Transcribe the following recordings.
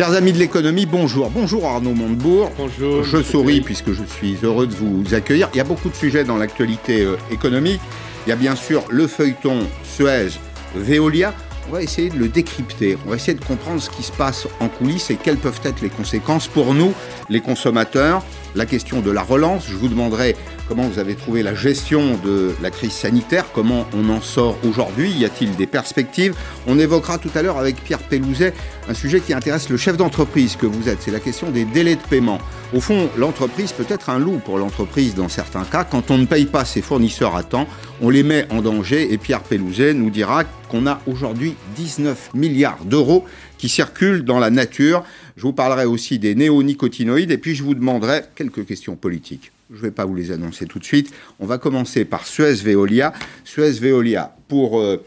Chers amis de l'économie, bonjour. Bonjour Arnaud Montebourg. Bonjour. Je souris puisque je suis heureux de vous accueillir. Il y a beaucoup de sujets dans l'actualité euh, économique. Il y a bien sûr le feuilleton Suez-Veolia. On va essayer de le décrypter. On va essayer de comprendre ce qui se passe en coulisses et quelles peuvent être les conséquences pour nous, les consommateurs. La question de la relance. Je vous demanderai comment vous avez trouvé la gestion de la crise sanitaire, comment on en sort aujourd'hui, y a-t-il des perspectives? On évoquera tout à l'heure avec Pierre Pellouzet un sujet qui intéresse le chef d'entreprise que vous êtes, c'est la question des délais de paiement. Au fond, l'entreprise peut être un loup pour l'entreprise dans certains cas. Quand on ne paye pas ses fournisseurs à temps, on les met en danger et Pierre Pellouzet nous dira qu'on a aujourd'hui 19 milliards d'euros qui circulent dans la nature. Je vous parlerai aussi des néonicotinoïdes et puis je vous demanderai quelques questions politiques. Je ne vais pas vous les annoncer tout de suite. On va commencer par Suez-Veolia. Suez-Veolia, pour euh,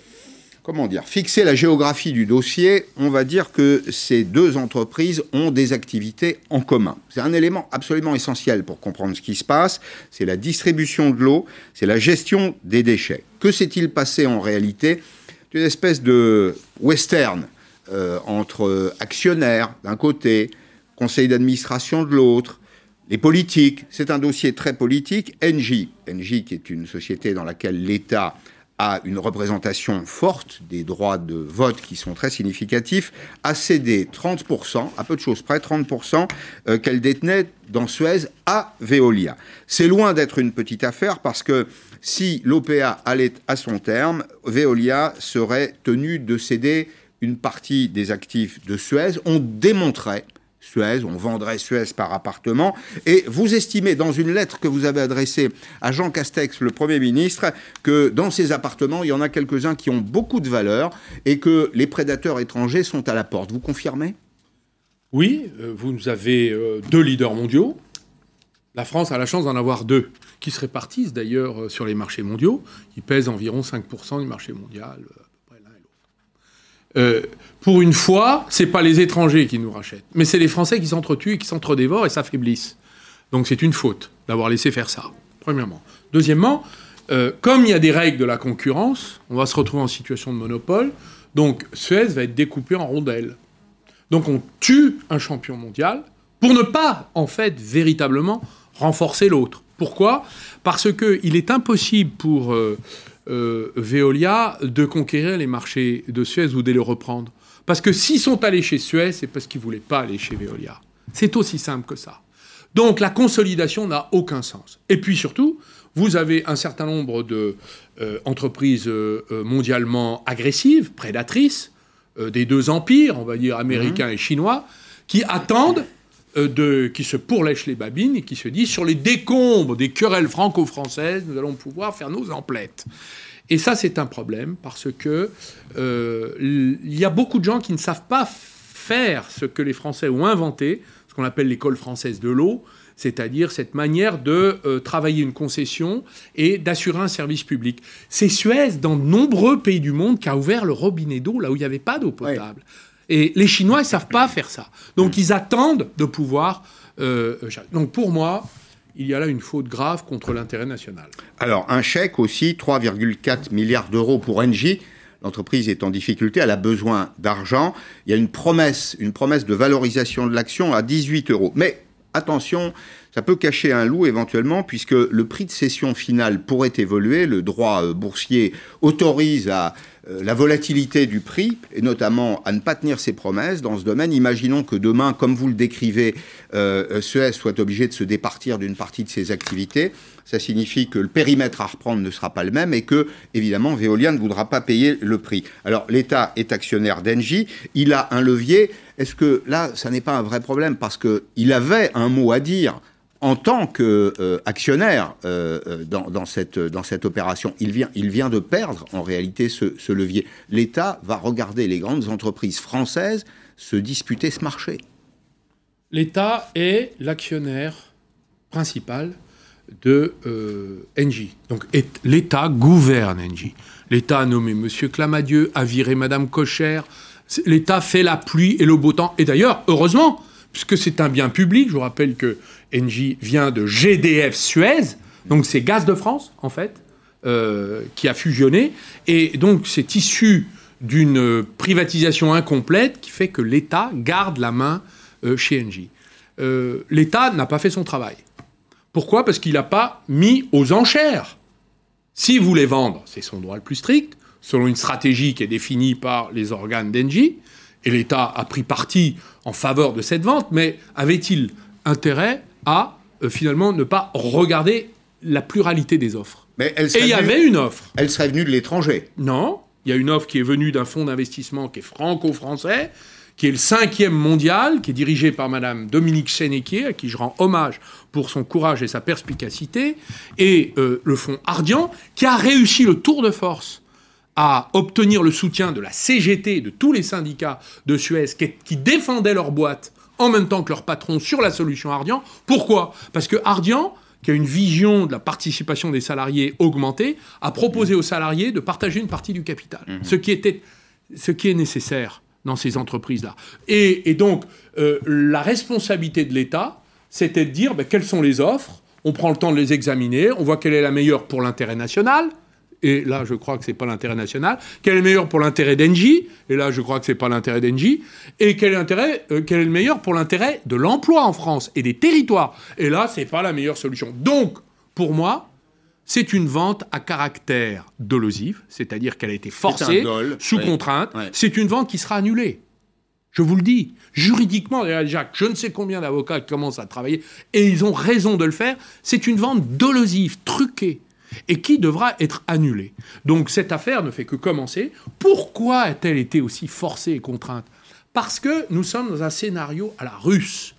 comment dire, fixer la géographie du dossier, on va dire que ces deux entreprises ont des activités en commun. C'est un élément absolument essentiel pour comprendre ce qui se passe. C'est la distribution de l'eau, c'est la gestion des déchets. Que s'est-il passé en réalité? Une espèce de western euh, entre actionnaires d'un côté, conseil d'administration de l'autre, les politiques, c'est un dossier très politique. Engie, Engie qui est une société dans laquelle l'État a une représentation forte des droits de vote qui sont très significatifs, a cédé 30%, à peu de choses près, 30% euh, qu'elle détenait dans Suez à Veolia. C'est loin d'être une petite affaire parce que si l'OPA allait à son terme, Veolia serait tenu de céder une partie des actifs de Suez. On démontrait Suez, on vendrait Suez par appartement. Et vous estimez dans une lettre que vous avez adressée à Jean Castex, le Premier ministre, que dans ces appartements, il y en a quelques-uns qui ont beaucoup de valeur et que les prédateurs étrangers sont à la porte. Vous confirmez? Oui, euh, vous avez euh, deux leaders mondiaux. La France a la chance d'en avoir deux, qui se répartissent d'ailleurs euh, sur les marchés mondiaux, qui pèsent environ 5% du marché mondial. Euh, pour une fois, c'est pas les étrangers qui nous rachètent, mais c'est les Français qui s'entretuent et qui s'entredévorent et s'affaiblissent. Donc c'est une faute d'avoir laissé faire ça, premièrement. Deuxièmement, euh, comme il y a des règles de la concurrence, on va se retrouver en situation de monopole, donc Suez va être découpé en rondelles. Donc on tue un champion mondial pour ne pas, en fait, véritablement renforcer l'autre. Pourquoi? Parce qu'il est impossible pour... Euh, euh, Veolia de conquérir les marchés de Suez ou de les reprendre. Parce que s'ils sont allés chez Suez, c'est parce qu'ils ne voulaient pas aller chez Veolia. C'est aussi simple que ça. Donc la consolidation n'a aucun sens. Et puis surtout, vous avez un certain nombre d'entreprises euh, euh, mondialement agressives, prédatrices, des deux empires, on va dire américains et chinois, qui attendent de, qui se pourlèchent les babines et qui se disent sur les décombres des querelles franco-françaises, nous allons pouvoir faire nos emplettes. Et ça, c'est un problème parce que euh, il y a beaucoup de gens qui ne savent pas faire ce que les Français ont inventé, ce qu'on appelle l'école française de l'eau, c'est-à-dire cette manière de euh, travailler une concession et d'assurer un service public. C'est Suez, dans de nombreux pays du monde, qui a ouvert le robinet d'eau là où il n'y avait pas d'eau potable. Et les Chinois, ils ne savent pas faire ça. Donc ils attendent de pouvoir... Euh, donc pour moi, il y a là une faute grave contre l'intérêt national. Alors, un chèque aussi, 3,4 milliards d'euros pour Engie. L'entreprise est en difficulté, elle a besoin d'argent. Il y a une promesse, une promesse de valorisation de l'action à 18 euros. Mais attention, ça peut cacher un loup éventuellement, puisque le prix de cession final pourrait évoluer. Le droit euh, boursier autorise à la volatilité du prix, et notamment à ne pas tenir ses promesses dans ce domaine. Imaginons que demain, comme vous le décrivez, euh, Suez soit obligé de se départir d'une partie de ses activités. Ça signifie que le périmètre à reprendre ne sera pas le même et que, évidemment, Veolia ne voudra pas payer le prix. Alors, l'État est actionnaire d'Engie, il a un levier. Est-ce que là, ça n'est pas un vrai problème? Parce qu'il avait un mot à dire en tant qu'actionnaire euh, euh, dans, cette, dans cette opération. Il vient, de perdre en réalité ce, levier. L'État va regarder les grandes entreprises françaises se disputer ce marché. L'État est l'actionnaire principal de euh, Engie. Donc l'État gouverne Engie. L'État a nommé M. Clamadieu, a viré Mme Cocher. L'État fait la pluie et le beau temps. Et d'ailleurs, heureusement, puisque c'est un bien public, je vous rappelle que Engie vient de GDF Suez, donc c'est Gaz de France, en fait, euh, qui a fusionné. Et donc c'est issu d'une privatisation incomplète qui fait que l'État garde la main euh, chez Engie. Euh, L'État n'a pas fait son travail. Pourquoi? Parce qu'il n'a pas mis aux enchères. S'il voulait vendre, c'est son droit le plus strict, selon une stratégie qui est définie par les organes d'Engie, et l'État a pris parti en faveur de cette vente, mais avait-il intérêt à euh, finalement ne pas regarder la pluralité des offres Mais elle Et il y venue- avait une offre. Elle serait venue de l'étranger. Non, il y a une offre qui est venue d'un fonds d'investissement qui est franco-français, qui est le cinquième mondial, qui est dirigé par Madame Dominique Sénéquier, à qui je rends hommage pour son courage et sa perspicacité, et euh, le fonds Ardian, qui a réussi le tour de force à obtenir le soutien de la CGT, de tous les syndicats de Suez, qui, qui défendaient leur boîte en même temps que leur patron sur la solution Ardian. Pourquoi? Parce que Ardian, qui a une vision de la participation des salariés augmentée, a proposé aux salariés de partager une partie du capital, ce, qui était, ce qui est nécessaire dans ces entreprises-là. Et, et donc, euh, la responsabilité de l'État, c'était de dire ben, quelles sont les offres, on prend le temps de les examiner, on voit quelle est la meilleure pour l'intérêt national, et là je crois que c'est pas l'intérêt national, quelle est le meilleur pour l'intérêt d'Engie, et là je crois que c'est pas l'intérêt d'Engie, et quel est, l'intérêt, euh, quel est le meilleur pour l'intérêt de l'emploi en France et des territoires, et là c'est pas la meilleure solution. Donc, pour moi, c'est une vente à caractère dolosive, c'est-à-dire qu'elle a été forcée, dol, sous contrainte, Ouais. c'est une vente qui sera annulée. Je vous le dis, juridiquement, Jacques, je ne sais combien d'avocats commencent à travailler, et ils ont raison de le faire, c'est une vente dolosive, truquée, et qui devra être annulée. Donc cette affaire ne fait que commencer. Pourquoi a-t-elle été aussi forcée et contrainte? Parce que nous sommes dans un scénario à la russe.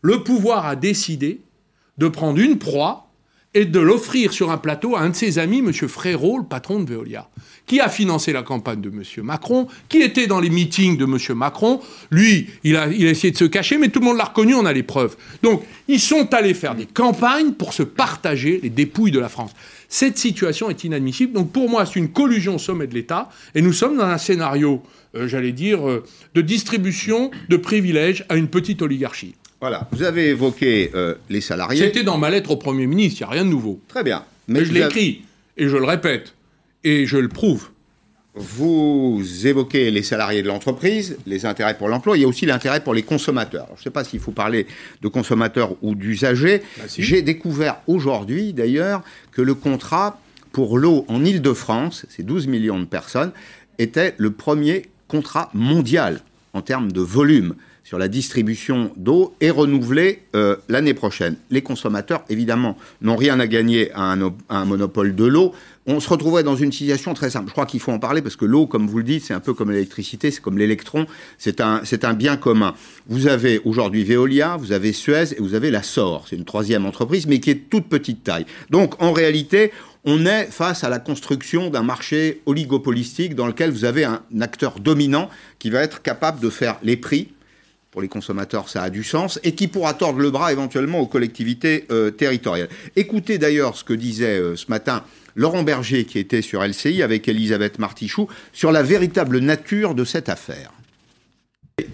Le pouvoir a décidé de prendre une proie et de l'offrir sur un plateau à un de ses amis, M. Frérot, le patron de Veolia, qui a financé la campagne de M. Macron, qui était dans les meetings de M. Macron. Lui, il a, il a essayé de se cacher, mais tout le monde l'a reconnu, on a les preuves. Donc, ils sont allés faire des campagnes pour se partager les dépouilles de la France. Cette situation est inadmissible. Donc, pour moi, c'est une collusion au sommet de l'État, et nous sommes dans un scénario, euh, j'allais dire, euh, de distribution de privilèges à une petite oligarchie. Voilà. Vous avez évoqué euh, les salariés. C'était dans ma lettre au Premier ministre, il n'y a rien de nouveau. Très bien. Mais je avez- écrit, et je le répète, et je le prouve. Vous évoquez les salariés de l'entreprise, les intérêts pour l'emploi, il y a aussi l'intérêt pour les consommateurs. Alors, je ne sais pas s'il faut parler de consommateurs ou d'usagers. Bah, si. J'ai découvert aujourd'hui, d'ailleurs, que le contrat pour l'eau en Ile-de-France, c'est 12 millions de personnes, était le premier contrat mondial en termes de volume sur la distribution d'eau et renouvelé euh, l'année prochaine. Les consommateurs, évidemment, n'ont rien à gagner à un, op- à un monopole de l'eau. On se retrouverait dans une situation très simple. Je crois qu'il faut en parler parce que l'eau, comme vous le dites, c'est un peu comme l'électricité, c'est comme l'électron, c'est un, un bien commun. Vous avez aujourd'hui Veolia, vous avez Suez et vous avez la SOR. C'est une troisième entreprise, mais qui est toute petite taille. Donc, en réalité, on est face à la construction d'un marché oligopolistique dans lequel vous avez un acteur dominant qui va être capable de faire les prix. Pour les consommateurs, ça a du sens, et qui pourra tordre le bras éventuellement aux collectivités euh, territoriales. Écoutez d'ailleurs ce que disait euh, ce matin Laurent Berger, qui était sur LCI avec Elisabeth Martichoux, sur la véritable nature de cette affaire.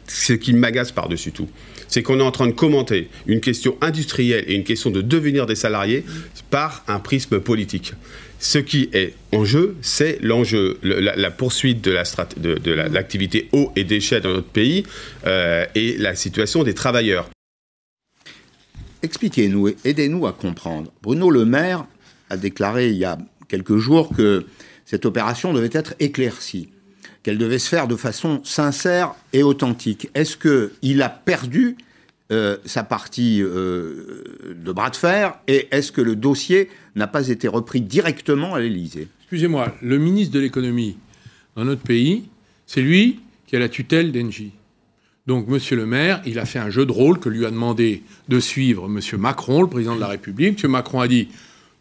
ce qui m'agace par-dessus tout, c'est qu'on est en train de commenter une question industrielle et une question de devenir des salariés par un prisme politique. Ce qui est en jeu, c'est l'enjeu, le- la, la poursuite de la strat- de- de la- l'activité eau et déchets dans notre pays euh, et la situation des travailleurs. Expliquez-nous, et aidez-nous à comprendre. Bruno Le Maire a déclaré il y a quelques jours que cette opération devait être éclaircie, qu'elle devait se faire de façon sincère et authentique. Est-ce qu'il a perdu euh, sa partie euh, de bras de fer et est-ce que le dossier n'a pas été repris directement à l'Élysée? Excusez-moi, le ministre de l'économie dans notre pays, c'est lui qui a la tutelle d'Engie. Donc, Monsieur le maire, il a fait un jeu de rôle que lui a demandé de suivre Monsieur Macron, le président de la République. Monsieur Macron a dit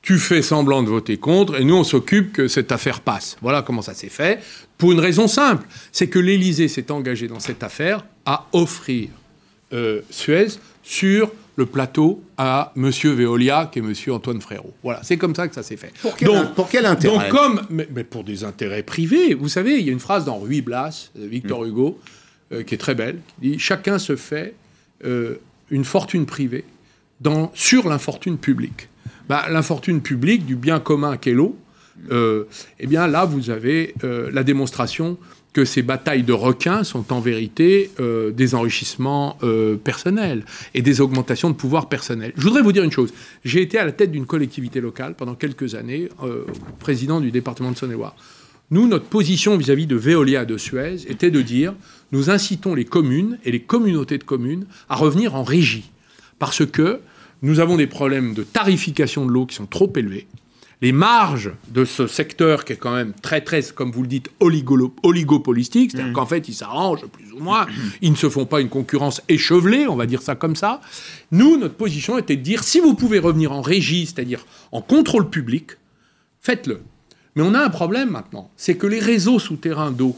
Tu fais semblant de voter contre, et nous, on s'occupe que cette affaire passe. Voilà comment ça s'est fait. Pour une raison simple c'est que l'Élysée s'est engagé dans cette affaire à offrir euh, Suez sur le plateau à Monsieur Veolia, qui est Monsieur Antoine Frérot. Voilà, c'est comme ça que ça s'est fait. Pour quel, pour quel intérêt? Donc, comme, mais, mais pour des intérêts privés, vous savez, il y a une phrase dans Ruy Blas, de Victor Hugo, euh, qui est très belle, qui dit Chacun se fait euh, une fortune privée dans, sur l'infortune publique. Bah, l'infortune publique du bien commun qu'est l'eau, euh, eh bien là, vous avez euh, la démonstration que ces batailles de requins sont en vérité euh, des enrichissements personnels et des augmentations de pouvoir personnel. Je voudrais vous dire une chose. J'ai été à la tête d'une collectivité locale pendant quelques années, président du département de Saône-et-Loire. Nous, notre position vis-à-vis de Veolia de Suez était de dire nous incitons les communes et les communautés de communes à revenir en régie. Parce que nous avons des problèmes de tarification de l'eau qui sont trop élevés les marges de ce secteur qui est quand même très, très, comme vous le dites, oligopolistique, c'est-à-dire mmh. qu'en fait, ils s'arrangent plus ou moins, ils ne se font pas une concurrence échevelée, on va dire ça comme ça. Nous, notre position était de dire, si vous pouvez revenir en régie, c'est-à-dire en contrôle public, faites-le. Mais on a un problème maintenant, c'est que les réseaux souterrains d'eau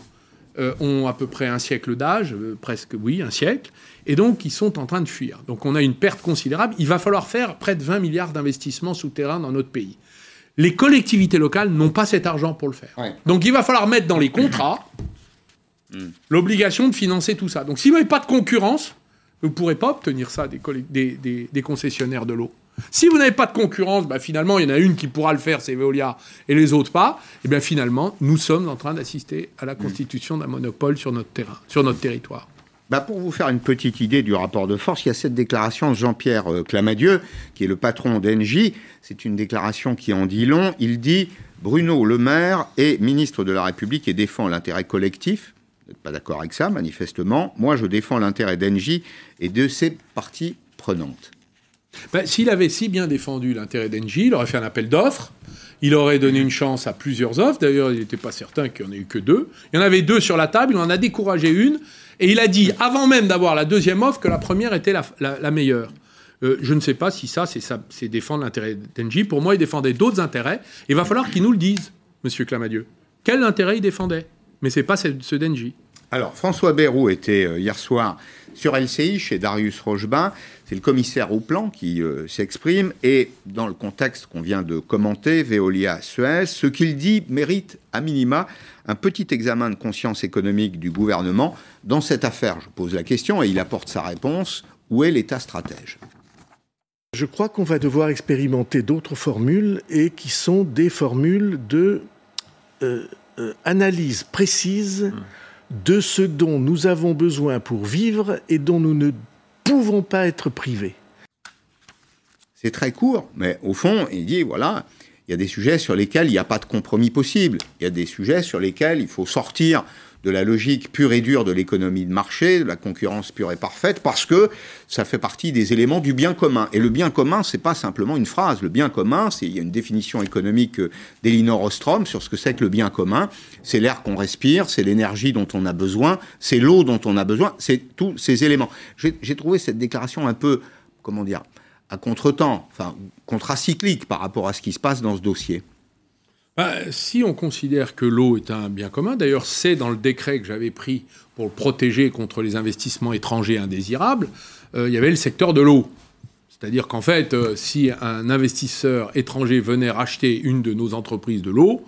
euh, ont à peu près un siècle d'âge, euh, presque, oui, un siècle, et donc ils sont en train de fuir. Donc on a une perte considérable. Il va falloir faire près de 20 milliards d'investissements souterrains dans notre pays. Les collectivités locales n'ont pas cet argent pour le faire. Donc il va falloir mettre dans les contrats hmm. l'obligation de financer tout ça. Donc si vous n'avez pas de concurrence, vous ne pourrez pas obtenir ça des, concessionnaires de l'eau. Si vous n'avez pas de concurrence, bah, finalement, il y en a une qui pourra le faire, c'est Veolia, et les autres pas. Et eh bien finalement, nous sommes en train d'assister à la constitution d'un monopole sur notre terrain, sur notre territoire. Bah pour vous faire une petite idée du rapport de force, il y a cette déclaration de Jean-Pierre euh, Clamadieu, qui est le patron d'Engie. C'est une déclaration qui en dit long. Il dit Bruno Le Maire est ministre de la République et défend l'intérêt collectif. Vous n'êtes pas d'accord avec ça, manifestement. Moi, je défends l'intérêt d'Engie et de ses parties prenantes. Ben, S'il avait si bien défendu l'intérêt d'Engie, il aurait fait un appel d'offres. Il aurait donné une chance à plusieurs offres. D'ailleurs, il n'était pas certain qu'il n'y en ait eu que deux. Il y en avait deux sur la table. Il en a découragé une. Et il a dit, avant même d'avoir la deuxième offre, que la première était la, meilleure. Euh, je ne sais pas si ça, c'est défendre l'intérêt d'Engie. Pour moi, il défendait d'autres intérêts. Il va falloir qu'il nous le dise, Monsieur Clamadieu. Quel intérêt il défendait? Mais c'est pas ce d'Engie. Alors, François Bayrou était euh, hier soir sur LCI chez Darius Rochebain. C'est le commissaire au plan qui euh, s'exprime. Et dans le contexte qu'on vient de commenter, Veolia Suez, ce qu'il dit mérite à minima un petit examen de conscience économique du gouvernement. Dans cette affaire, je pose la question et il apporte sa réponse. Où est l'État stratège? Je crois qu'on va devoir expérimenter d'autres formules et qui sont des formules de euh, analyse précise. Mmh de ce dont nous avons besoin pour vivre et dont nous ne pouvons pas être privés. C'est très court, mais au fond, il dit, voilà, il y a des sujets sur lesquels il n'y a pas de compromis possible. Il y a des sujets sur lesquels il faut sortir de la logique pure et dure de l'économie de marché, de la concurrence pure et parfaite, parce que ça fait partie des éléments du bien commun. Et le bien commun, c'est pas simplement une phrase. Le bien commun, c'est il y a une définition économique d'Elinor Ostrom sur ce que c'est que le bien commun. C'est l'air qu'on respire, c'est l'énergie dont on a besoin, c'est l'eau dont on a besoin, c'est tous ces éléments. J'ai trouvé cette déclaration un peu, comment dire, à contre-temps, enfin contracyclique par rapport à ce qui se passe dans ce dossier. Bah, si on considère que l'eau est un bien commun, d'ailleurs c'est dans le décret que j'avais pris pour le protéger contre les investissements étrangers indésirables, euh, il y avait le secteur de l'eau. C'est-à-dire qu'en fait, euh, si un investisseur étranger venait racheter une de nos entreprises de l'eau,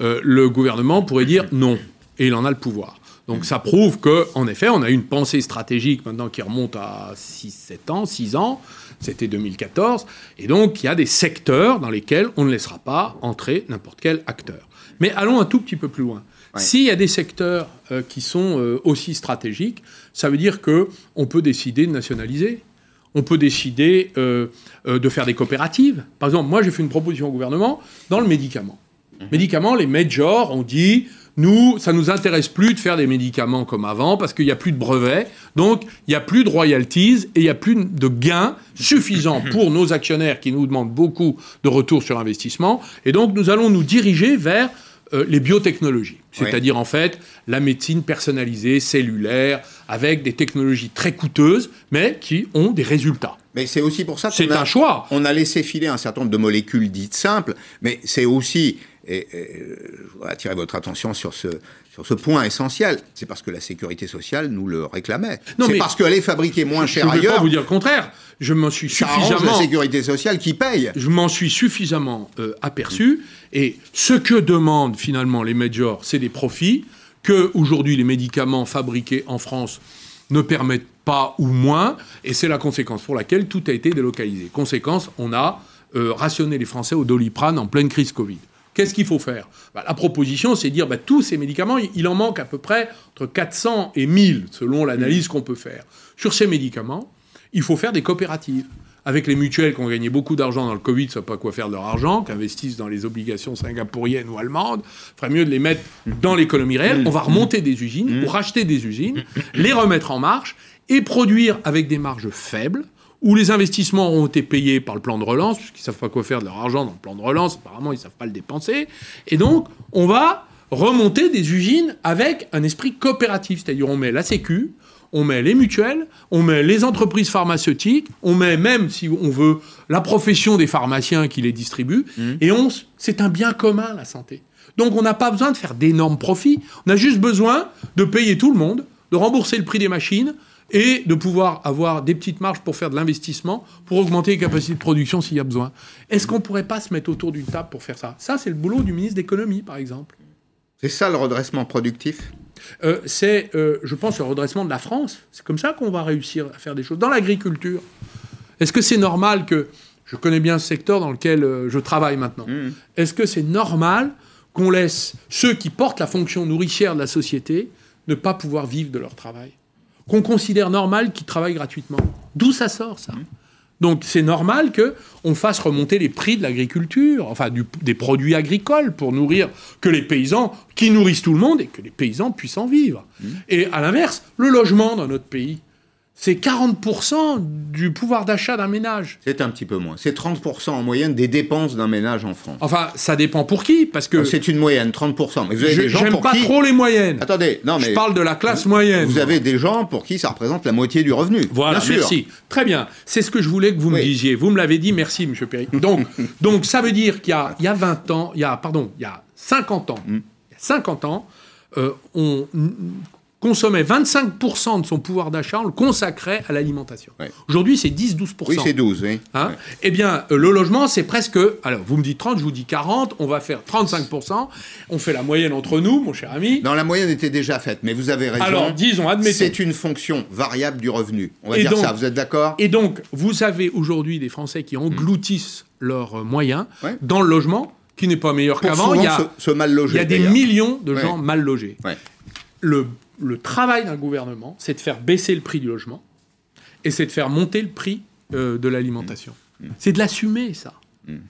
euh, le gouvernement pourrait dire non, et il en a le pouvoir. Donc ça prouve qu'en effet, on a une pensée stratégique maintenant qui remonte à 6, 7 ans, 6 ans, c'était 2014, et donc il y a des secteurs dans lesquels on ne laissera pas entrer n'importe quel acteur. Mais allons un tout petit peu plus loin. S'il y a des secteurs euh, qui sont euh, aussi stratégiques, ça veut dire qu'on peut décider de nationaliser. On peut décider euh, de faire des coopératives. Par exemple, moi j'ai fait une proposition au gouvernement dans le médicament. Mhm. Médicaments, les majors ont dit nous, ça nous intéresse plus de faire des médicaments comme avant parce qu'il n'y a plus de brevets, donc il n'y a plus de royalties et il n'y a plus de gains suffisants pour nos actionnaires qui nous demandent beaucoup de retour sur investissement. Et donc nous allons nous diriger vers euh, les biotechnologies, c'est-à-dire en fait la médecine personnalisée, cellulaire, avec des technologies très coûteuses, mais qui ont des résultats. Mais c'est aussi pour ça qu'on a, un choix. On a laissé filer un certain nombre de molécules dites simples, mais c'est aussi et, je voudrais attirer votre attention sur ce, sur ce point essentiel. C'est parce que la sécurité sociale nous le réclamait. C'est parce qu'elle est fabriquée moins cher ailleurs. Je ne vais pas vous dire le contraire. Je m'en suis suffisamment. la sécurité sociale qui paye. Je m'en suis suffisamment euh, aperçu. Et ce que demandent finalement les majors, c'est des profits que aujourd'hui les médicaments fabriqués en France ne permettent pas ou moins. Et c'est la conséquence pour laquelle tout a été délocalisé. Conséquence, on a euh, rationné les Français au doliprane en pleine crise Covid. Qu'est-ce qu'il faut faire? Bah, La proposition, c'est de dire bah, tous ces médicaments, il en manque à peu près entre 400 et 1000, selon l'analyse qu'on peut faire. Sur ces médicaments, il faut faire des coopératives. Avec les mutuelles qui ont gagné beaucoup d'argent dans le Covid, ne savent pas quoi faire de leur argent, qui investissent dans les obligations singapouriennes ou allemandes, il ferait mieux de les mettre dans l'économie réelle. On va remonter des usines ou racheter des usines, les remettre en marche et produire avec des marges faibles, où les investissements ont été payés par le plan de relance, puisqu'ils ne savent pas quoi faire de leur argent dans le plan de relance, apparemment ils ne savent pas le dépenser, et donc on va remonter des usines avec un esprit coopératif, c'est-à-dire on met la Sécu, on met les mutuelles, on met les entreprises pharmaceutiques, on met même, si on veut, la profession des pharmaciens qui les distribuent, mmh. et on, c'est un bien commun, la santé. Donc on n'a pas besoin de faire d'énormes profits, on a juste besoin de payer tout le monde, de rembourser le prix des machines, et de pouvoir avoir des petites marges pour faire de l'investissement, pour augmenter les capacités de production s'il y a besoin. Est-ce qu'on ne pourrait pas se mettre autour d'une table pour faire ça? Ça, c'est le boulot du ministre d'économie, par exemple. C'est ça le redressement productif? Euh, C'est, euh, je pense, le redressement de la France. C'est comme ça qu'on va réussir à faire des choses. Dans l'agriculture, est-ce que c'est normal que... Je connais bien ce secteur dans lequel euh, je travaille maintenant. Mmh. Est-ce que c'est normal qu'on laisse ceux qui portent la fonction nourricière de la société ne pas pouvoir vivre de leur travail? Qu'on considère normal qu'ils travaillent gratuitement. D'où ça sort, ça? Donc c'est normal que on fasse remonter les prix de l'agriculture, enfin des produits agricoles pour nourrir que les paysans qui nourrissent tout le monde et que les paysans puissent en vivre. Mmh. Et à l'inverse, le logement dans notre pays, c'est 40% du pouvoir d'achat d'un ménage. C'est un petit peu moins. C'est 30% en moyenne des dépenses d'un ménage en France. Enfin, ça dépend pour qui, parce que... C'est une moyenne, 30%. Mais vous avez des gens pour pas trop les moyennes. Attendez, non mais... Je parle de la classe moyenne. Vous avez des gens pour qui ça représente la moitié du revenu. Voilà, bien merci. Très bien. C'est ce que je voulais que vous me disiez. Vous me l'avez dit, merci, M. Perry. Donc, donc ça veut dire qu'il y, y, a 20 ans, il y a, pardon, il y a 50 ans, mm. il y a 50 ans, euh, on consommait 25% de son pouvoir d'achat, on le consacrait à l'alimentation. Aujourd'hui, c'est 10-12%. Oui, c'est 12, oui. Hein eh bien, euh, le logement, c'est presque... Alors, vous me dites 30, je vous dis 40, on va faire 35%. On fait la moyenne entre nous, mon cher ami. Non, la moyenne était déjà faite, mais vous avez raison. Alors, disons, admettons... C'est une fonction variable du revenu. On va dire ça, vous êtes d'accord? Et donc, vous avez aujourd'hui des Français qui engloutissent leurs moyens dans le logement, qui n'est pas meilleur qu'avant. Il y a, mal logé, il y a des millions de gens mal logés. Le le travail d'un gouvernement, c'est de faire baisser le prix du logement et c'est de faire monter le prix euh, de l'alimentation. Mm. Mm. C'est de l'assumer, ça.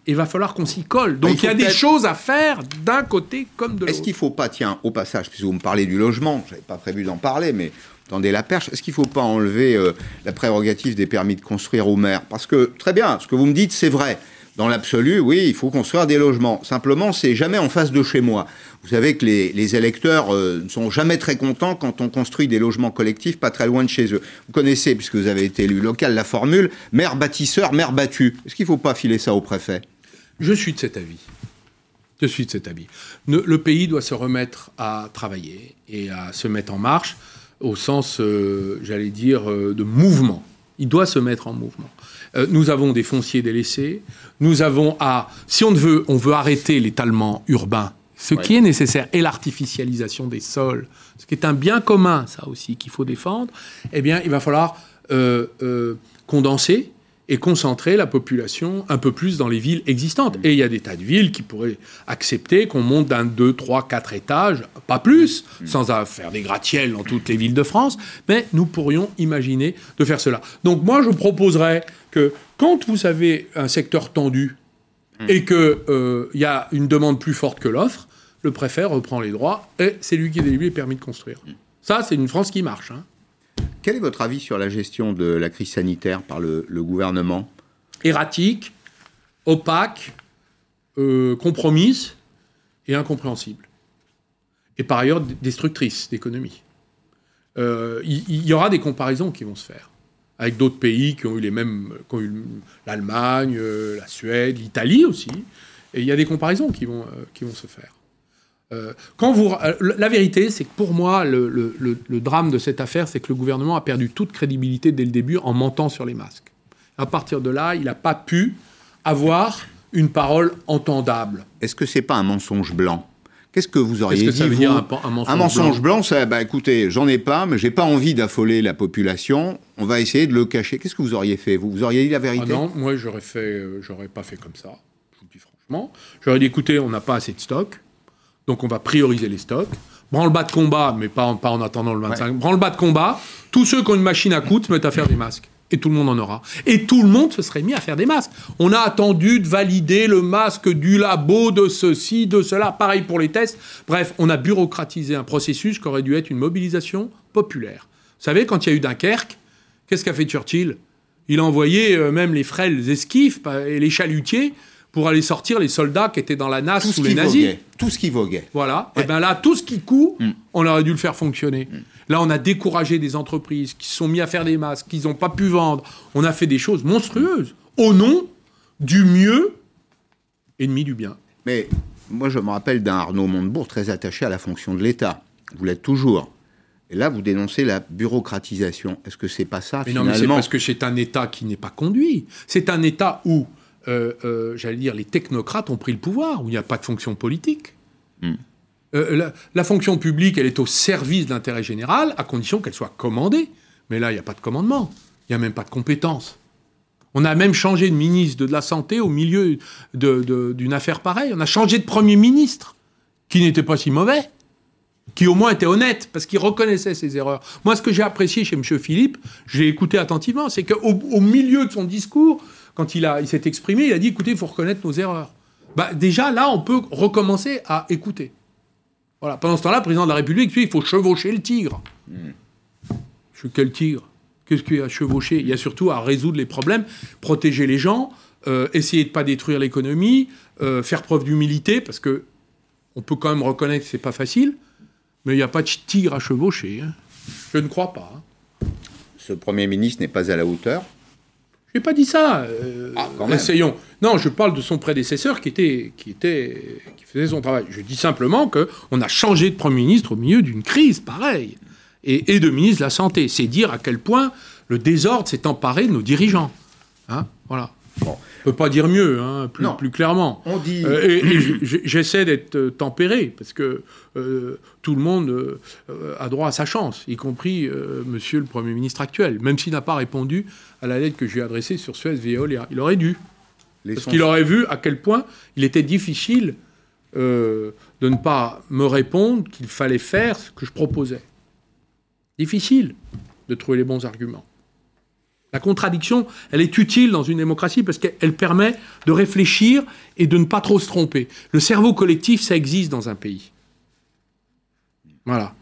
Il va falloir qu'on s'y colle. Donc il, y a des choses à faire d'un côté comme de l'autre. Est-ce qu'il ne faut pas, tiens, au passage, puisque vous me parlez du logement, je n'avais pas prévu d'en parler, mais tendez la perche, est-ce qu'il ne faut pas enlever euh, la prérogative des permis de construire aux maires? Parce que, très bien, ce que vous me dites, c'est vrai. Dans l'absolu, oui, il faut construire des logements. Simplement, c'est jamais en face de chez moi. Vous savez que les, électeurs euh, ne sont jamais très contents quand on construit des logements collectifs pas très loin de chez eux. Vous connaissez, puisque vous avez été élu local, la formule maire bâtisseur, maire battu. Est-ce qu'il ne faut pas filer ça au préfet? Je suis de cet avis. Je suis de cet avis. le pays doit se remettre à travailler et à se mettre en marche au sens, euh, j'allais dire, euh, de mouvement. Il doit se mettre en mouvement. Euh, nous avons des fonciers délaissés. Nous avons à, si on veut, on veut arrêter l'étalement urbain, ce qui est nécessaire, et l'artificialisation des sols, ce qui est un bien commun, ça aussi, qu'il faut défendre. Eh bien, il va falloir euh, euh, condenser et concentrer la population un peu plus dans les villes existantes. Et il y a des tas de villes qui pourraient accepter qu'on monte d'un, deux, trois, quatre étages, pas plus, sans faire des gratte-ciels dans toutes les villes de France, mais nous pourrions imaginer de faire cela. Donc moi, je proposerais que quand vous avez un secteur tendu et qu'il euh, y a une demande plus forte que l'offre, le préfet reprend les droits et c'est lui qui délivre les permis de construire. Ça, c'est une France qui marche. Hein. Quel est votre avis sur la gestion de la crise sanitaire par le, gouvernement? Erratique, opaque, euh, compromise et incompréhensible. Et par ailleurs destructrice d'économie. Euh, il y, aura des comparaisons qui vont se faire avec d'autres pays qui ont eu les mêmes, l'Allemagne, euh, la Suède, l'Italie aussi. Et il y a des comparaisons qui vont, qui vont se faire. Euh, quand vous, euh, la vérité, c'est que pour moi, le, drame de cette affaire, c'est que le gouvernement a perdu toute crédibilité dès le début en mentant sur les masques. À partir de là, il n'a pas pu avoir une parole entendable. Est-ce que c'est pas un mensonge blanc? Qu'est-ce que vous auriez dit vous, un, mensonge, blanc, ça, bah, écoutez, j'en ai pas, mais j'ai pas envie d'affoler la population. On va essayer de le cacher. Qu'est-ce que vous auriez fait vous? Vous auriez dit la vérité? ah Non, moi j'aurais fait, euh, j'aurais pas fait comme ça. Je vous dis franchement. J'aurais dit, écoutez, on n'a pas assez de stock, donc on va prioriser les stocks. Branle-bas de combat, mais pas en, pas en attendant le 25. Branle-bas de combat, tous ceux qui ont une machine à coudre se mettent à faire des masques. Et tout le monde en aura. Et tout le monde se serait mis à faire des masques. On a attendu de valider le masque du labo, de ceci, de cela. Pareil pour les tests. Bref, on a bureaucratisé un processus qui aurait dû être une mobilisation populaire. Vous savez, quand il y a eu Dunkerque, qu'est-ce qu'a fait Churchill? Il a envoyé euh, même les frêles esquifs et les chalutiers pour aller sortir les soldats qui étaient dans la nasse sous les nazis. Tout ce qui voguait. Voilà. Et bien là, tout ce qui coud, mm. on aurait dû le faire fonctionner. Mm. Là, on a découragé des entreprises qui se sont mis à faire des masques, qu'ils n'ont pas pu vendre. On a fait des choses monstrueuses au nom du mieux, ennemi du bien. Mais moi, je me rappelle d'un Arnaud Montebourg très attaché à la fonction de l'État. Vous l'êtes toujours. Et là, vous dénoncez la bureaucratisation. Est-ce que c'est pas ça mais Non, mais c'est parce que c'est un État qui n'est pas conduit. C'est un État où j'allais dire, les technocrates ont pris le pouvoir, où il n'y a pas de fonction politique. Hmm. Euh, la, fonction publique, elle est au service de l'intérêt général, à condition qu'elle soit commandée. Mais là, il n'y a pas de commandement. Il n'y a même pas de compétence. On a même changé de ministre de la Santé au milieu d'une affaire pareille. On a changé de Premier ministre, qui n'était pas si mauvais, qui au moins était honnête, parce qu'il reconnaissait ses erreurs. Moi, ce que j'ai apprécié chez M. Philippe, j'ai écouté attentivement, c'est qu'au au milieu de son discours, quand il, a, il s'est exprimé, il a dit écoutez, il faut reconnaître nos erreurs. Bah, déjà, là, on peut recommencer à écouter. Voilà. Pendant ce temps-là, le président de la République, il faut chevaucher le tigre. Hmm. Quel tigre? Qu'est-ce qu'il y a à chevaucher? Il y a surtout à résoudre les problèmes, protéger les gens, euh, essayer de ne pas détruire l'économie, euh, faire preuve d'humilité, parce que on peut quand même reconnaître que c'est pas facile, mais il n'y a pas de tigre à chevaucher. Hein. Je ne crois pas. Hein. Ce Premier ministre n'est pas à la hauteur n'ai pas dit ça. Euh, ah, essayons. Non, je parle de son prédécesseur qui était, qui était, qui faisait son travail. Je dis simplement que on a changé de premier ministre au milieu d'une crise pareille et, et, de ministre de la santé. C'est dire à quel point le désordre s'est emparé de nos dirigeants. Hein voilà. Bon. On peut pas dire mieux, hein, plus, plus, clairement. On dit. Euh, et, j'essaie d'être euh, tempéré parce que euh, tout le monde a droit à sa chance, y compris Monsieur le Premier ministre actuel, même s'il n'a pas répondu à la lettre que je lui ai adressée sur Suez Veolia. Il aurait dû, parce qu'il aurait vu à quel point il était difficile de ne pas me répondre qu'il fallait faire ce que je proposais. Difficile de trouver les bons arguments. La contradiction, elle est utile dans une démocratie parce qu'elle permet de réfléchir et de ne pas trop se tromper. Le cerveau collectif, ça existe dans un pays. Voilà.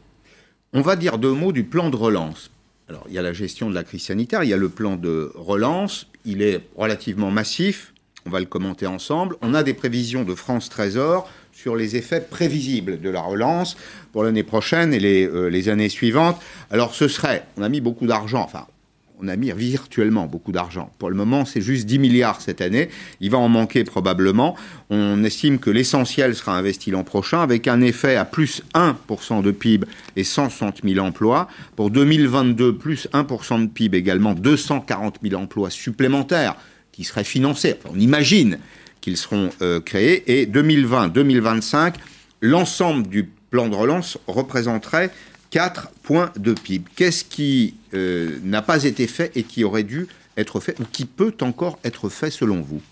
On va dire deux mots du plan de relance. Alors, il y a la gestion de la crise sanitaire, il y a le plan de relance, il est relativement massif, on va le commenter ensemble. On a des prévisions de France Trésor sur les effets prévisibles de la relance pour l'année prochaine et les, euh, les années suivantes. Alors, ce serait, on a mis beaucoup d'argent, enfin, on a mis virtuellement beaucoup d'argent. Pour le moment, c'est juste 10 milliards cette année. Il va en manquer probablement. On estime que l'essentiel sera investi l'an prochain avec un effet à plus 1% de PIB et 160 000 emplois. Pour 2022, plus 1% de PIB également, 240 000 emplois supplémentaires qui seraient financés. on imagine qu'ils seront euh, créés. Et 2020-2025, l'ensemble du plan de relance représenterait 4 points de PIB. Qu'est-ce qui euh, n'a pas été fait et qui aurait dû être fait ou qui peut encore être fait selon vous?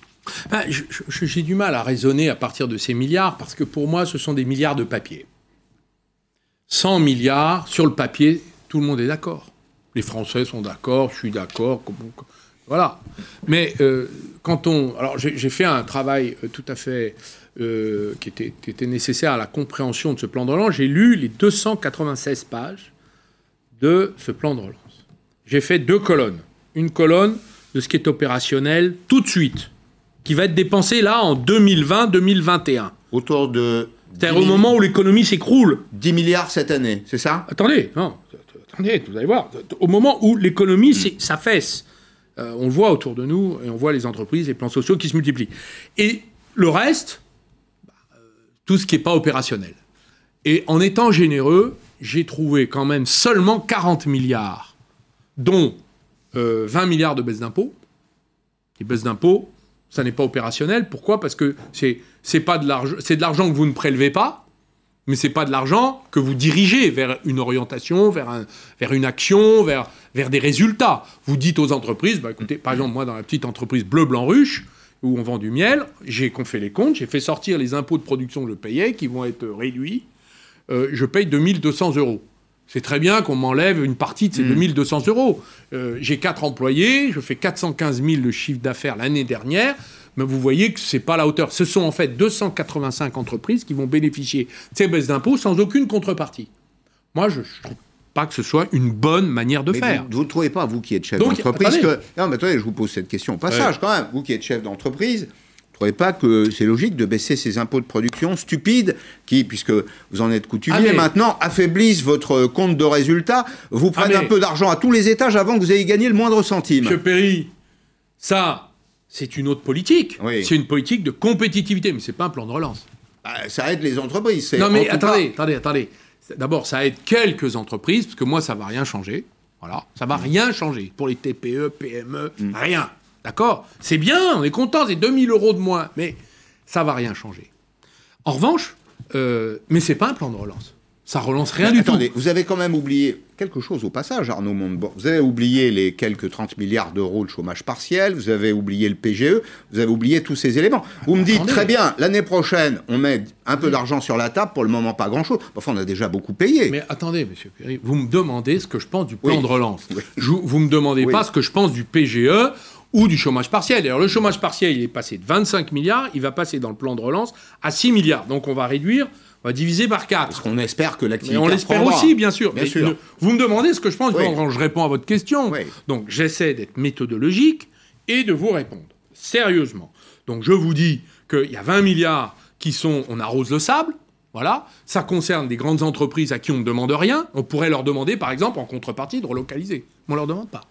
Ben, J'ai du mal à raisonner à partir de ces milliards parce que pour moi, ce sont des milliards de papier. 100 milliards sur le papier, tout le monde est d'accord. Les Français sont d'accord, je suis d'accord. Voilà. Mais euh, quand on. Alors, j'ai fait un travail euh, tout à fait euh, qui, était, nécessaire à la compréhension de ce plan de relance, j'ai lu les 296 pages de ce plan de relance. J'ai fait deux colonnes. Une colonne de ce qui est opérationnel tout de suite, qui va être dépensé là en 2020-2021. Autour de... C'est-à-dire au moment où l'économie s'écroule. 10 milliards cette année, c'est ça? Attendez, non, attendez, vous allez voir. Au moment où l'économie hmm. s'affaisse, euh, on le voit autour de nous, et on voit les entreprises, les plans sociaux qui se multiplient. Et le reste, tout ce qui n'est pas opérationnel. Et en étant généreux, j'ai trouvé quand même seulement 40 milliards, dont 20 euh, milliards de baisse d'impôts. Les baisses d'impôts, ça n'est pas opérationnel. Pourquoi? Parce que c'est c'est pas de l'argent, c'est de l'argent que vous ne prélevez pas, mais c'est pas de l'argent que vous dirigez vers une orientation, vers, un, vers une action, vers, vers des résultats. Vous dites aux entreprises, bah, écoutez, par exemple, moi, dans la petite entreprise Bleu Blanc Ruche, où on vend du miel, j'ai fait les comptes, j'ai fait sortir les impôts de production que je payais, qui vont être réduits. Euh, je paye 2200 euros. C'est très bien qu'on m'enlève une partie de ces 2200 euros. Euh, j'ai quatre employés, je fais 415 000 de chiffre d'affaires l'année dernière, mais vous voyez que ce n'est pas la hauteur. Ce sont en fait 285 entreprises qui vont bénéficier de ces baisses d'impôts sans aucune contrepartie. Moi, je trouve pas que ce soit une bonne manière de Mais faire. Vous ne trouvez pas, vous qui êtes chef d'entreprise, que... Non, mais attendez, je vous pose cette question au passage quand même. Vous qui êtes chef d'entreprise, vous ne trouvez pas que c'est logique de baisser ces impôts de production stupides qui, puisque vous en êtes coutumier, Ah, mais- maintenant affaiblissent votre compte de résultat, vous prennent Ah, mais- un peu d'argent à tous les étages avant que vous ayez gagné le moindre centime Monsieur Perry, ça, c'est une autre politique. Oui. C'est une politique de compétitivité, mais c'est pas un plan de relance. Bah, Ça aide les entreprises. Non, mais attendez, cas- attendez, attendez. D'abord, ça aide quelques entreprises, parce que moi, ça va rien changer. Voilà, ça va rien changer pour les TPE, PME, Mm. rien. D'accord? C'est bien, on est content, c'est 2000 euros de moins, mais ça va rien changer. En revanche, euh, mais c'est pas un plan de relance. Ça relance rien Mais du attendez, tout. vous avez quand même oublié quelque chose au passage, Arnaud Montebourg. Vous avez oublié les quelques 30 milliards d'euros de chômage partiel, vous avez oublié le PGE, vous avez oublié tous ces éléments. Vous me dites, Attendez. très bien, l'année prochaine, on met un peu d'argent sur la table, pour le moment pas grand-chose. Enfin, on a déjà beaucoup payé. Mais attendez, monsieur Perry, vous me demandez ce que je pense du plan Oui. de relance. Oui. Je- vous me demandez pas ce que je pense du PGE ou du chômage partiel. Alors le chômage partiel, il est passé de 25 milliards, il va passer dans le plan de relance à 6 milliards. Donc on va réduire, va diviser par 4. Parce qu'on espère que l'activité Mais on l'espère aussi, bien sûr. Bien Mais sûr. ne- vous me demandez ce que je pense Oui. relance. Je réponds à votre question. Oui. Donc j'essaie d'être méthodologique et de vous répondre sérieusement. Donc je vous dis qu'il y a 20 milliards qui sont, on arrose le sable. Voilà, ça concerne des grandes entreprises à qui on ne demande rien. On pourrait leur demander, par exemple, en contrepartie, de relocaliser. On leur demande pas.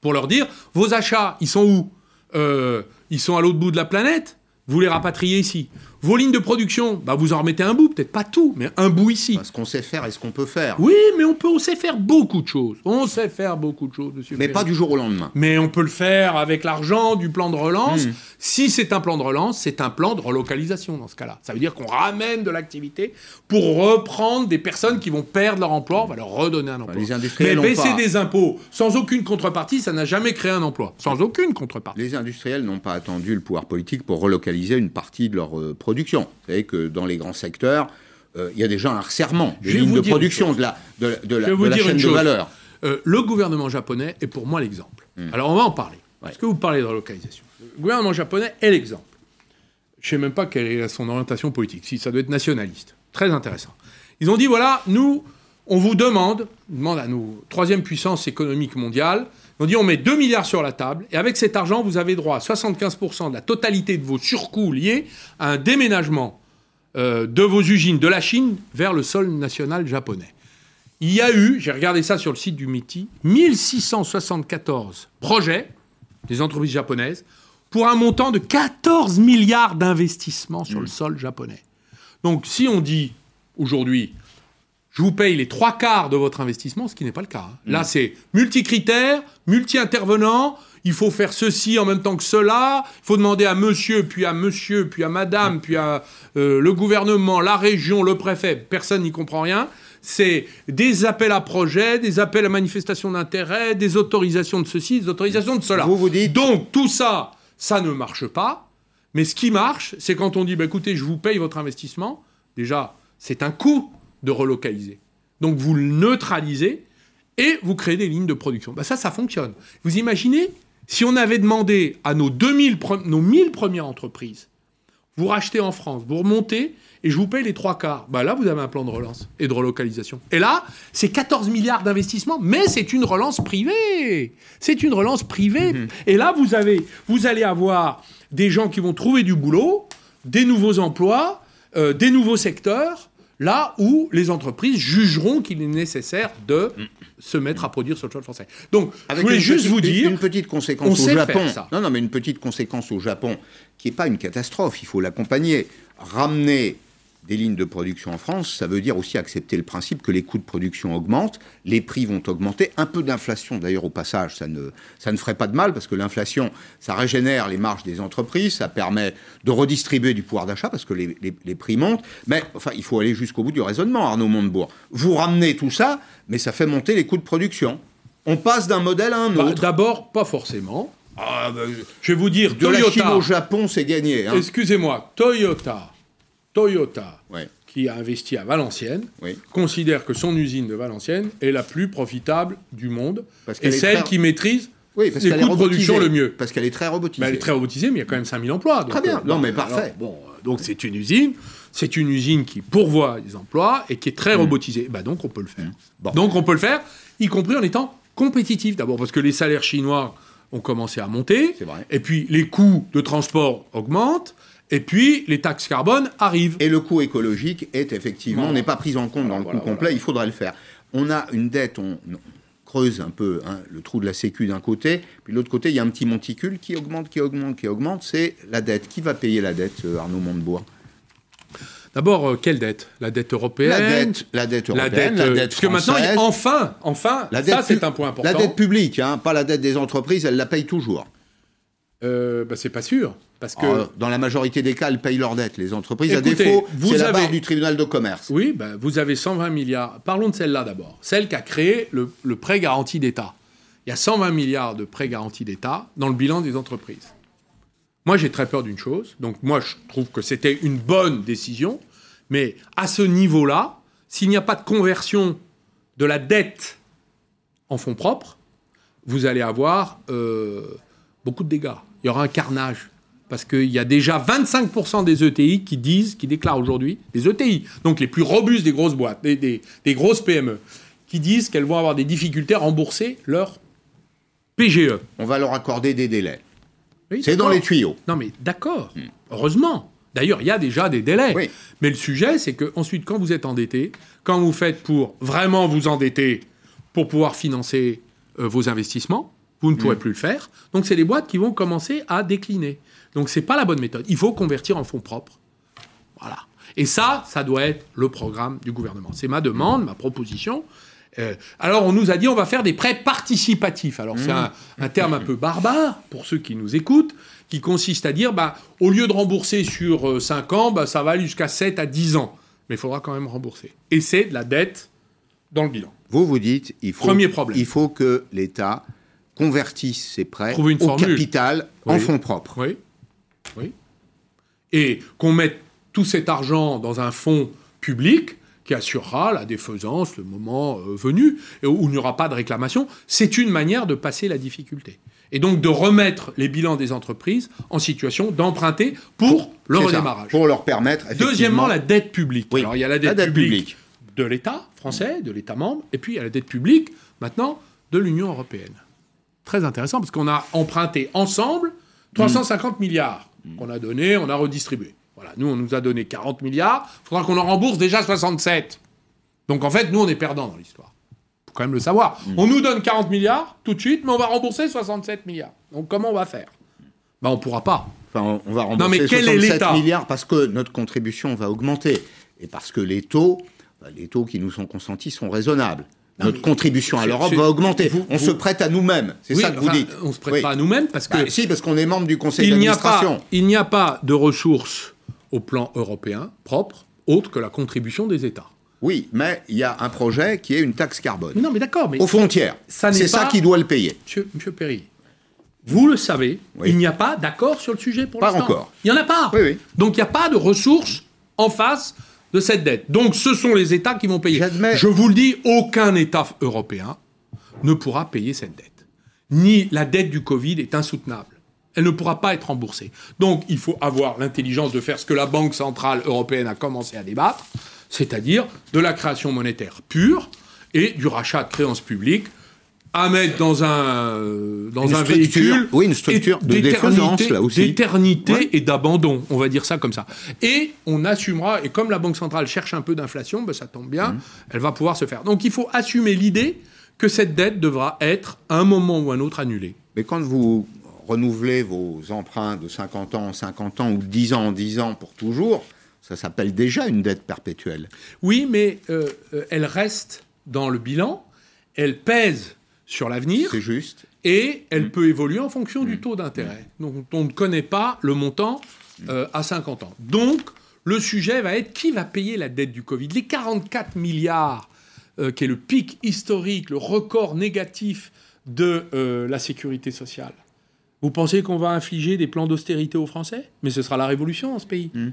Pour leur dire, vos achats, ils sont où? Euh, Ils sont à l'autre bout de la planète? Vous les rapatriez ici. Vos lignes de production, bah vous en remettez un bout, peut-être pas tout, mais un bout ici. Ce qu'on sait faire et ce qu'on peut faire. Oui, mais on peut, on sait faire beaucoup de choses. On sait faire beaucoup de choses, monsieur. Mais pas du jour au lendemain. Mais on peut le faire avec l'argent du plan de relance. Hmm. Si c'est un plan de relance, c'est un plan de relocalisation dans ce cas-là. Ça veut dire qu'on ramène de l'activité pour reprendre des personnes qui vont perdre leur emploi, on va leur redonner un emploi. les industriels Mais baisser pas. des impôts sans aucune contrepartie, ça n'a jamais créé un emploi. Sans aucune contrepartie. Les industriels n'ont pas attendu le pouvoir politique pour relocaliser une partie de leur euh, production. Vous savez que dans les grands secteurs, euh, il y a déjà un resserrement des lignes de production, de la, de, de la, Je vais vous de la dire chaîne une de chose. valeur. Euh, le gouvernement japonais est pour moi l'exemple. Alors on va en parler. Parce que vous parlez de relocalisation. Le gouvernement japonais est l'exemple. Je ne sais même pas quelle est son orientation politique. Si ça doit être nationaliste. Très intéressant. Ils ont dit voilà, nous, on vous demande, on demande à nos troisième puissance économique mondiale, ont dit on met 2 milliards sur la table et avec cet argent, vous avez droit à 75% de la totalité de vos surcoûts liés à un déménagement euh, de vos usines de la Chine vers le sol national japonais. Il y a eu, j'ai regardé ça sur le site du MITI, 1674 projets des entreprises japonaises pour un montant de 14 milliards d'investissements sur le sol japonais. Donc si on dit aujourd'hui, je vous paye les trois quarts de votre investissement, ce qui n'est pas le cas. hein. Là, c'est multicritères, multi-intervenants, il faut faire ceci en même temps que cela, il faut demander à monsieur, puis à monsieur, puis à madame, puis à euh, le gouvernement, la région, le préfet, personne n'y comprend rien. C'est des appels à projets, des appels à manifestation d'intérêt, des autorisations de ceci, des autorisations de cela. Vous vous dites- Donc tout ça, ça ne marche pas. Mais ce qui marche, c'est quand on dit, bah, écoutez, je vous paye votre investissement. Déjà, c'est un coût de relocaliser. Donc vous le neutralisez et vous créez des lignes de production. Bah, ça, ça fonctionne. Vous imaginez si on avait demandé à nos 2000, pre- nos 1000 premières entreprises, vous rachetez en France, vous remontez et je vous paye les trois quarts. Bah là, vous avez un plan de relance et de relocalisation. Et là, c'est 14 milliards d'investissements, mais c'est une relance privée. C'est une relance privée. Et là, vous, avez, vous allez avoir des gens qui vont trouver du boulot, des nouveaux emplois, euh, des nouveaux secteurs, là où les entreprises jugeront qu'il est nécessaire de se mettre à produire sur le sol français. Donc, je voulais juste petite- vous dire... Une petite on conséquence au Japon. ça. Non, non, mais une petite conséquence au Japon, qui n'est pas une catastrophe, il faut l'accompagner. Ramener des lignes de production en France, ça veut dire aussi accepter le principe que les coûts de production augmentent, les prix vont augmenter, un peu d'inflation d'ailleurs au passage, ça ne, ça ne ferait pas de mal, parce que l'inflation, ça régénère les marges des entreprises, ça permet de redistribuer du pouvoir d'achat, parce que les, les- les prix montent, mais enfin, il faut aller jusqu'au bout du raisonnement, Arnaud Montebourg. Vous ramenez tout ça, mais ça fait monter les coûts de production. On passe d'un modèle à un Bah, autre. D'abord, pas forcément. Ah, ben, je vais vous dire, De la Chine Toyota. au Japon, c'est gagné. hein. Excusez-moi, Toyota. Toyota, Ouais. qui a investi à Valenciennes, Oui. considère que son usine de Valenciennes est la plus profitable du monde Parce et celle très- qui maîtrise Oui, parce les qu'elle coûts est de production le mieux. Parce qu'elle est très robotisée. Bah, elle est très robotisée, mais il y a quand même 5000 emplois. donc, Très bien. Non, mais parfait. alors, bon, euh, donc c'est une usine, c'est une usine qui pourvoit des emplois et qui est très robotisée. Bah, donc on peut le faire. Mmh. Bon. Donc on peut le faire, y compris en étant compétitif. D'abord parce que les salaires chinois ont commencé à monter, et puis les coûts de transport augmentent, et puis les taxes carbone arrivent. Et le coût écologique est effectivement, Voilà. n'est pas pris en compte dans le Voilà, coût complet, il faudrait le faire. On a une dette, on, on creuse un peu hein, le trou de la sécu d'un côté, puis de l'autre côté, il y a un petit monticule qui augmente, qui augmente, qui augmente, c'est la dette. Qui va payer la dette, euh, Arnaud Montebois D'abord, euh, quelle dette? La dette européenne? La dette, la dette La européenne, dette, la euh, dette parce que maintenant, enfin, enfin, la dette ça c'est un point important. La dette publique, hein, pas la dette des entreprises, elle la paye toujours. Euh, bah, c'est pas sûr, parce que Alors, dans la majorité des cas, elles payent leur dette. Les entreprises, à défaut, vous c'est la avez- barre du tribunal de commerce. Oui, ben, vous avez 120 milliards. Parlons de celle-là d'abord. Celle qui a créé le, le prêt garanti d'État. Il y a 120 milliards de prêts garantis d'État dans le bilan des entreprises. Moi, j'ai très peur d'une chose. Donc, moi, je trouve que c'était une bonne décision. Mais à ce niveau-là, s'il n'y a pas de conversion de la dette en fonds propres, vous allez avoir euh, beaucoup de dégâts. Il y aura un carnage. Parce qu'il y a déjà 25% des ETI qui disent, qui déclarent aujourd'hui, des ETI, donc les plus robustes des grosses boîtes, des, des- des grosses PME, qui disent qu'elles vont avoir des difficultés à rembourser leur PGE. On va leur accorder des délais. Oui, C'est dans les tuyaux. Non mais d'accord, heureusement. D'ailleurs, il y a déjà des délais. Oui. Mais le sujet, c'est que ensuite, quand vous êtes endetté, quand vous faites pour vraiment vous endetter pour pouvoir financer euh, vos investissements, vous ne pourrez plus le faire. Donc, c'est les boîtes qui vont commencer à décliner. Donc, c'est pas la bonne méthode. Il faut convertir en fonds propres. Voilà. Et ça, ça doit être le programme du gouvernement. C'est ma demande, ma proposition. Euh, alors, on nous a dit on va faire des prêts participatifs. Alors, c'est un, un terme un peu barbare pour ceux qui nous écoutent, qui consiste à dire bah, au lieu de rembourser sur 5 ans, bah, ça va aller jusqu'à 7 à 10 ans. Mais il faudra quand même rembourser. Et c'est de la dette dans le bilan. Vous vous dites, il faut, Premier problème. il faut que l'État convertisse ses prêts une au formule. capital en fonds propres. Oui. Oui. Et qu'on mette tout cet argent dans un fonds public qui assurera la défaisance le moment euh, venu, et où il n'y aura pas de réclamation, c'est une manière de passer la difficulté. Et donc de remettre les bilans des entreprises en situation d'emprunter pour le C'est ça, redémarrage. pour leur permettre. Deuxièmement, la dette publique. Oui, Alors il y a la dette publique, publique. de l'État français, de l'État membre, et puis il y a la dette publique maintenant de l'Union européenne. Très intéressant parce qu'on a emprunté ensemble 350 milliards qu'on a donné, on a redistribué. Voilà, nous on nous a donné 40 milliards, il faudra qu'on en rembourse déjà 67. Donc en fait, nous on est perdants dans l'histoire. Faut quand même le savoir. On nous donne 40 milliards tout de suite, mais on va rembourser 67 milliards. Donc comment on va faire? Ben on pourra pas. Enfin, on va Non, mais rembourser quel est 67 l'État? milliards parce que notre contribution va augmenter et parce que les taux, bah, les taux qui nous sont consentis sont raisonnables. Notre contribution à l'Europe va augmenter. vous- on vous- se prête à nous-mêmes. C'est Oui, ça que vous enfin, dites. On se prête Oui. pas à nous-mêmes parce que Bah, si, parce qu'on est membre du conseil d'administration. pas, il n'y a pas de ressources au plan européen propre autre que la contribution des États. Oui, mais il y a un projet qui est une taxe carbone. Non, mais d'accord, mais Aux frontières. ça C'est ça pas- qui doit le payer. Monsieur, Monsieur Perry, vous le savez, Oui. il n'y a pas d'accord sur le sujet pour Pas l'instant. encore. Il n'y en a pas. Oui, oui. Donc il n'y a pas de ressources en face de cette dette. Donc ce sont les États qui vont payer. Je vous le dis, aucun État européen ne pourra payer cette dette. Ni la dette du Covid est insoutenable. Elle ne pourra pas être remboursée. Donc il faut avoir l'intelligence de faire ce que la Banque centrale européenne a commencé à débattre, c'est-à-dire de la création monétaire pure et du rachat de créances publiques à mettre dans un, dans Une un structure. véhicule Oui, une structure de défaisance, là aussi. d'éternité Ouais. et d'abandon, on va dire ça comme ça. Et on assumera, et comme la Banque centrale cherche un peu d'inflation, ben ça tombe bien, Mmh. elle va pouvoir se faire. Donc il faut assumer l'idée que cette dette devra être, à un moment ou un autre, annulée. Mais quand vous renouvelez vos emprunts de 50 ans en 50 ans ou de 10 ans en 10 ans pour toujours, ça s'appelle déjà une dette perpétuelle. Oui, mais euh, euh, elle reste dans le bilan, elle pèse sur l'avenir, C'est juste. et elle peut évoluer en fonction du taux d'intérêt. Donc on ne connaît pas le montant euh, à 50 ans. Donc le sujet va être qui va payer la dette du Covid Les 44 milliards, euh, qui est le pic historique, le record négatif de euh, la sécurité sociale. Vous pensez qu'on va infliger des plans d'austérité aux Français? Mais ce sera la révolution dans ce pays. Mm.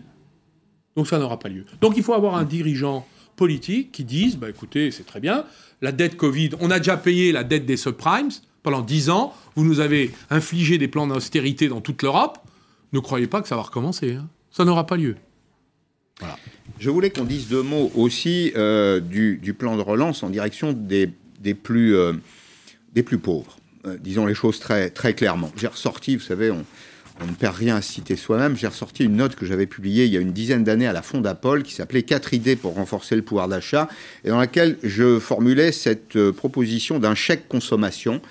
Donc ça n'aura pas lieu. Donc il faut avoir un dirigeant politique qui dise, bah écoutez, c'est très bien, la dette Covid, on a déjà payé la dette des subprimes pendant 10 ans, vous nous avez infligé des plans d'austérité dans toute l'Europe, ne croyez pas que ça va recommencer. hein. Ça n'aura pas lieu. Je voulais qu'on dise deux mots aussi euh, du, plan de relance en direction des, euh, plus pauvres. Euh, disons les choses très, très clairement. J'ai ressorti, vous savez, on, on ne perd rien à citer soi-même, j'ai ressorti une note que j'avais publiée il y a une dizaine d'années à la Fondapol qui s'appelait Quatre idées pour renforcer le pouvoir d'achat et dans laquelle je formulais cette euh, proposition d'un chèque consommation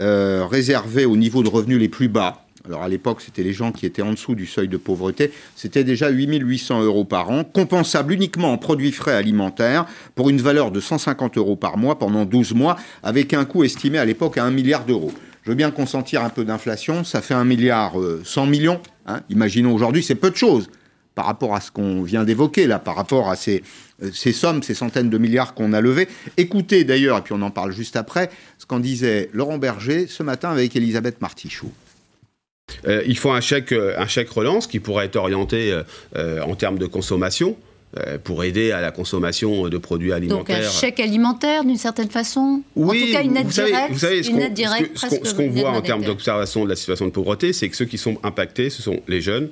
euh, réservé au niveau de revenus les plus bas. Alors à l'époque, c'était les gens qui étaient en dessous du seuil de pauvreté. C'était déjà 8800 euros par an, compensable uniquement en produits frais alimentaires pour une valeur de 150 euros par mois pendant 12 mois, avec un coût estimé à l'époque à 1 milliard d'euros. Je veux bien consentir un peu d'inflation, ça fait 1 milliard euh, 100 millions. hein. Imaginons aujourd'hui, c'est peu de choses par rapport à ce qu'on vient d'évoquer là, par rapport à ces, euh, ces sommes, ces centaines de milliards qu'on a levés. Écoutez d'ailleurs, et puis on en parle juste après, ce qu'en disait Laurent Berger ce matin avec Elisabeth Martichoux. Euh, il faut un chèque, un chèque relance qui pourrait être orienté en termes de consommation pour aider à la consommation de produits Donc alimentaires. un chèque alimentaire d'une certaine façon Oui, En tout cas une aide vous savez, directe, vous savez, ce qu'on- directe voit en termes d'observation de la situation de pauvreté, c'est que ceux qui sont impactés, ce sont les jeunes,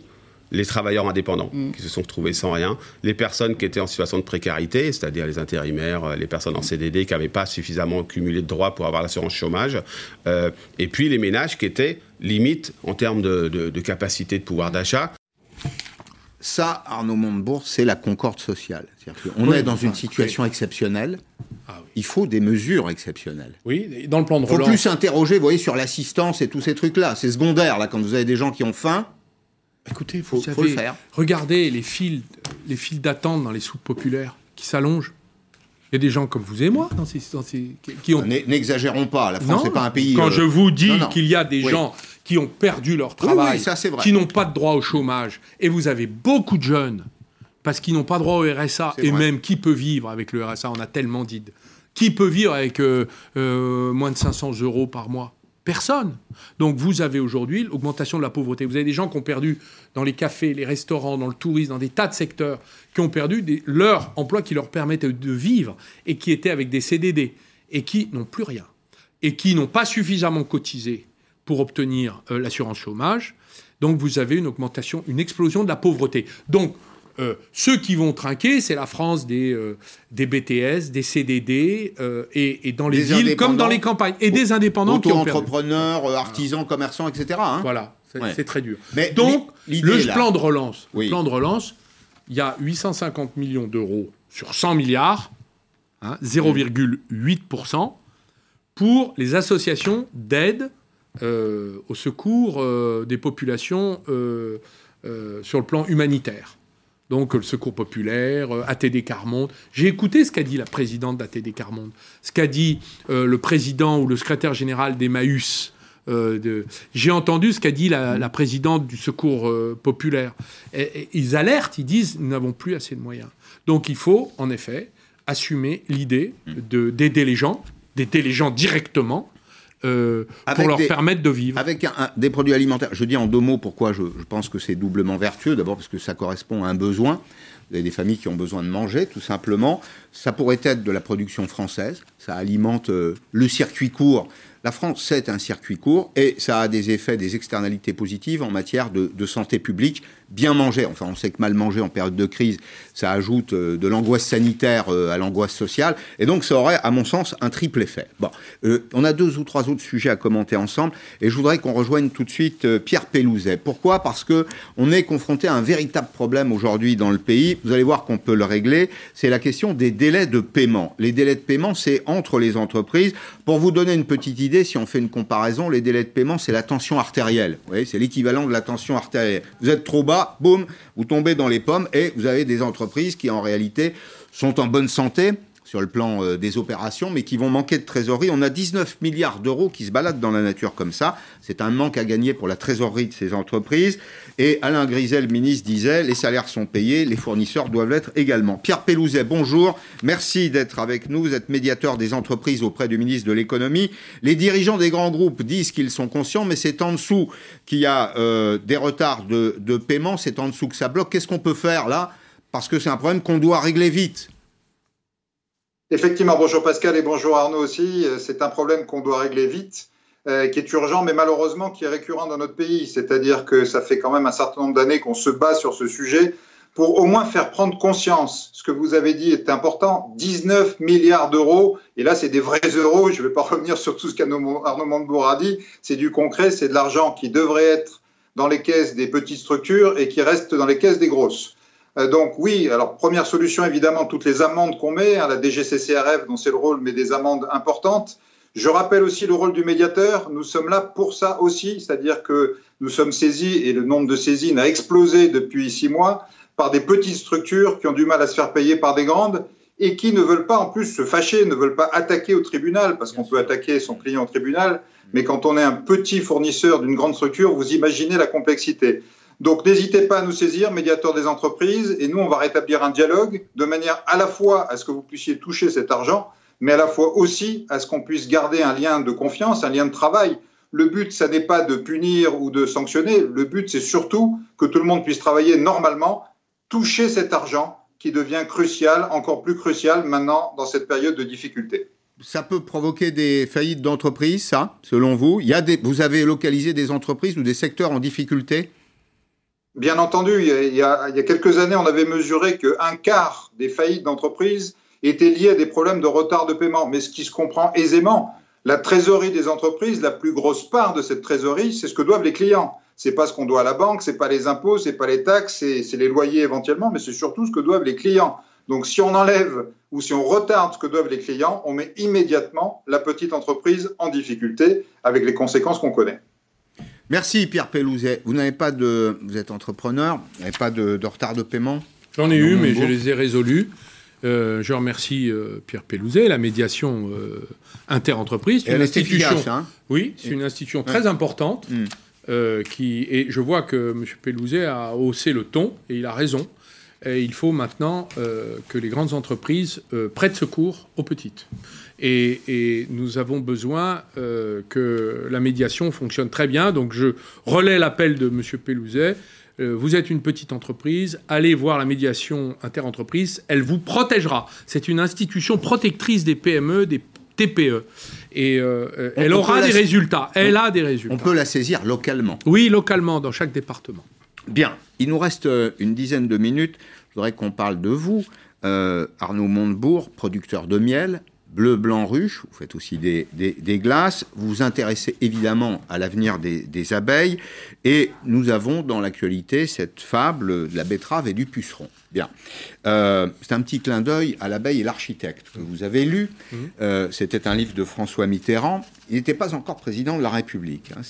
les travailleurs indépendants Mm. qui se sont retrouvés sans rien, les personnes qui étaient en situation de précarité, c'est-à-dire les intérimaires, euh, les personnes en CDD qui n'avaient pas suffisamment cumulé de droits pour avoir l'assurance chômage, euh, et puis les ménages qui étaient limite en termes de, de- de capacité de pouvoir d'achat. Ça, Arnaud Montebourg, c'est la concorde sociale. C'est-à-dire qu'on Oui, est dans enfin, une situation exceptionnelle. Ah oui. Il faut des mesures exceptionnelles. Oui, dans le plan de Il faut relance. plus s'interroger, vous voyez, sur l'assistance et tous ces trucs-là. C'est secondaire, là, quand vous avez des gens qui ont faim. Écoutez, Faut- vous faut savez, le faire. regardez les files, les files d'attente dans les soupes populaires qui s'allongent. Il y a des gens comme vous et moi dans ces, dans ces- qui- ont. N'e- N'exagérons pas, la France n'est pas un pays... Quand euh, je vous dis qu'il y a des gens qui ont perdu leur travail, oui, ça, qui n'ont pas de droit au chômage, et vous avez beaucoup de jeunes parce qu'ils n'ont pas droit au RSA, et vrai. même qui peut vivre avec le RSA On a tellement dit. Qui peut vivre avec euh, euh, moins de 500 euros par mois? Personne. Donc vous avez aujourd'hui l'augmentation de la pauvreté. Vous avez des gens qui ont perdu dans les cafés, les restaurants, dans le tourisme, dans des tas de secteurs, qui ont perdu des, leur emploi qui leur permettait de vivre et qui étaient avec des CDD et qui n'ont plus rien et qui n'ont pas suffisamment cotisé pour obtenir euh, l'assurance chômage. Donc vous avez une augmentation, une explosion de la pauvreté. Donc euh, ceux qui vont trinquer, c'est la France des, euh, des BTS, des CDD, euh, et, et dans les Des villes comme dans les campagnes, et des indépendants qui ont perdu. Euh, artisans, commerçants, etc. hein. Voilà, c'est Ouais. très dur. Mais Donc, le là- plan de relance, Oui. le plan de relance, il y a 850 millions d'euros sur 100 milliards, hein, 0,8%, pour les associations d'aide euh, au secours euh, des populations euh, sur le plan humanitaire. Donc le Secours populaire, ATD Carmonde. J'ai écouté ce qu'a dit la présidente d'ATD Carmonde, ce qu'a dit le président ou le secrétaire général d'Emmaüs. de- J'ai entendu ce qu'a dit la, la présidente du Secours populaire. Et- et ils alertent, ils disent nous n'avons plus assez de moyens. Donc il faut en effet assumer l'idée de- d'aider les gens, d'aider les gens directement euh, pour leur des- permettre de vivre. Avec un- un- des produits alimentaires, je dis en deux mots pourquoi je, je pense que c'est doublement vertueux. D'abord parce que ça correspond à un besoin. Vous avez des familles qui ont besoin de manger, tout simplement. Ça pourrait être de la production française. Ça alimente euh, le circuit court. La France, c'est un circuit court et ça a des effets, des externalités positives en matière de, de santé publique. Bien manger, enfin on sait que mal manger en période de crise, ça ajoute euh, de l'angoisse sanitaire euh, à l'angoisse sociale. Et donc ça aurait, à mon sens, un triple effet. Bon, euh, on a deux ou trois autres sujets à commenter ensemble et je voudrais qu'on rejoigne tout de suite Pierre Pellouzet. Pourquoi? Parce que on est confronté à un véritable problème aujourd'hui dans le pays. Vous allez voir qu'on peut le régler. C'est la question des délais de paiement. Les délais de paiement, c'est entre les entreprises. Pour vous donner une petite idée, si on fait une comparaison, les délais de paiement, c'est la tension artérielle. Vous voyez, c'est l'équivalent de la tension artérielle. Vous êtes trop bas, boum, vous tombez dans les pommes et vous avez des entreprises qui en réalité sont en bonne santé sur le plan euh, des opérations, mais qui vont manquer de trésorerie. On a 19 milliards d'euros qui se baladent dans la nature comme ça. C'est un manque à gagner pour la trésorerie de ces entreprises. Et Alain Grisel, ministre, disait les salaires sont payés, les fournisseurs doivent l'être également. Pierre Pellouzet, bonjour. Merci d'être avec nous. Vous êtes médiateur des entreprises auprès du ministre de l'économie. Les dirigeants des grands groupes disent qu'ils sont conscients, mais c'est en dessous qu'il y a euh, des retards de, de paiement. C'est en dessous que ça bloque. Qu'est-ce qu'on peut faire là? Parce que c'est un problème qu'on doit régler vite. Effectivement, bonjour Pascal et bonjour Arnaud aussi. C'est un problème qu'on doit régler vite, euh, qui est urgent, mais malheureusement qui est récurrent dans notre pays. C'est-à-dire que ça fait quand même un certain nombre d'années qu'on se bat sur ce sujet pour au moins faire prendre conscience. Ce que vous avez dit est important. 19 milliards d'euros, et là c'est des vrais euros, je ne vais pas revenir sur tout ce qu'Arnaud Montebourg a dit, c'est du concret, c'est de l'argent qui devrait être dans les caisses des petites structures et qui reste dans les caisses des grosses. Euh, donc oui, alors première solution évidemment, toutes les amendes qu'on met, hein, la DGCCRF dont c'est le rôle, mais des amendes importantes. Je rappelle aussi le rôle du médiateur. Nous sommes là pour ça aussi, c'est-à-dire que nous sommes saisis et le nombre de saisines a explosé depuis six mois par des petites structures qui ont du mal à se faire payer par des grandes et qui ne veulent pas en plus se fâcher, ne veulent pas attaquer au tribunal, parce qu'on peut attaquer son client au tribunal, mais quand on est un petit fournisseur d'une grande structure, vous imaginez la complexité. Donc n'hésitez pas à nous saisir, médiateur des entreprises, et nous, on va rétablir un dialogue de manière à la fois à ce que vous puissiez toucher cet argent, mais à la fois aussi à ce qu'on puisse garder un lien de confiance, un lien de travail. Le but, ça n'est pas de punir ou de sanctionner, le but, c'est surtout que tout le monde puisse travailler normalement, toucher cet argent qui devient crucial, encore plus crucial maintenant dans cette période de difficulté. Ça peut provoquer des faillites d'entreprises, ça, selon vous il y a des, Vous avez localisé des entreprises ou des secteurs en difficulté? Bien entendu, il y, a, quelques années, on avait mesuré qu'un quart des faillites d'entreprises étaient liées à des problèmes de retard de paiement. Mais ce qui se comprend aisément, la trésorerie des entreprises, la plus grosse part de cette trésorerie, c'est ce que doivent les clients. C'est pas ce qu'on doit à la banque, c'est pas les impôts, c'est pas les taxes, c'est les loyers éventuellement, mais c'est surtout ce que doivent les clients. Donc si on enlève ou si on retarde ce que doivent les clients, on met immédiatement la petite entreprise en difficulté avec les conséquences qu'on connaît. Merci Pierre Pellouzet. Vous n'avez pas de, vous êtes entrepreneur, vous n'avez pas de, retard de paiement J'en ai eu, mais je les ai résolus. Euh, je remercie euh, Pierre Pellouzet, la médiation euh, interentreprise. C'est une institution. Hein oui, c'est une institution très importante. Mm. qui, et je vois que M. Pellouzet a haussé le ton, et il a raison. Et il faut maintenant que les grandes entreprises prêtent secours aux petites. Et, nous avons besoin euh, que la médiation fonctionne très bien. Donc je relais l'appel de M. Pellouzet. Euh, vous êtes une petite entreprise, allez voir la médiation interentreprise, elle vous protégera. C'est une institution protectrice des PME, des TPE. Et euh, elle aura des résultats. Elle a des résultats. On peut la saisir localement. Oui, localement, dans chaque département. Bien. Il nous reste une dizaine de minutes. Je voudrais qu'on parle de vous. Arnaud Montebourg, producteur de miel, Bleu, blanc, ruche, vous faites aussi des, glaces, vous vous intéressez évidemment à l'avenir des, abeilles, et nous avons dans l'actualité cette fable de la betterave et du puceron. Bien. Euh, c'est un petit clin d'œil à l'abeille et l'architecte que vous avez lu. Mmh. Euh, c'était un livre de François Mitterrand. Il n'était pas encore président de la République. Hein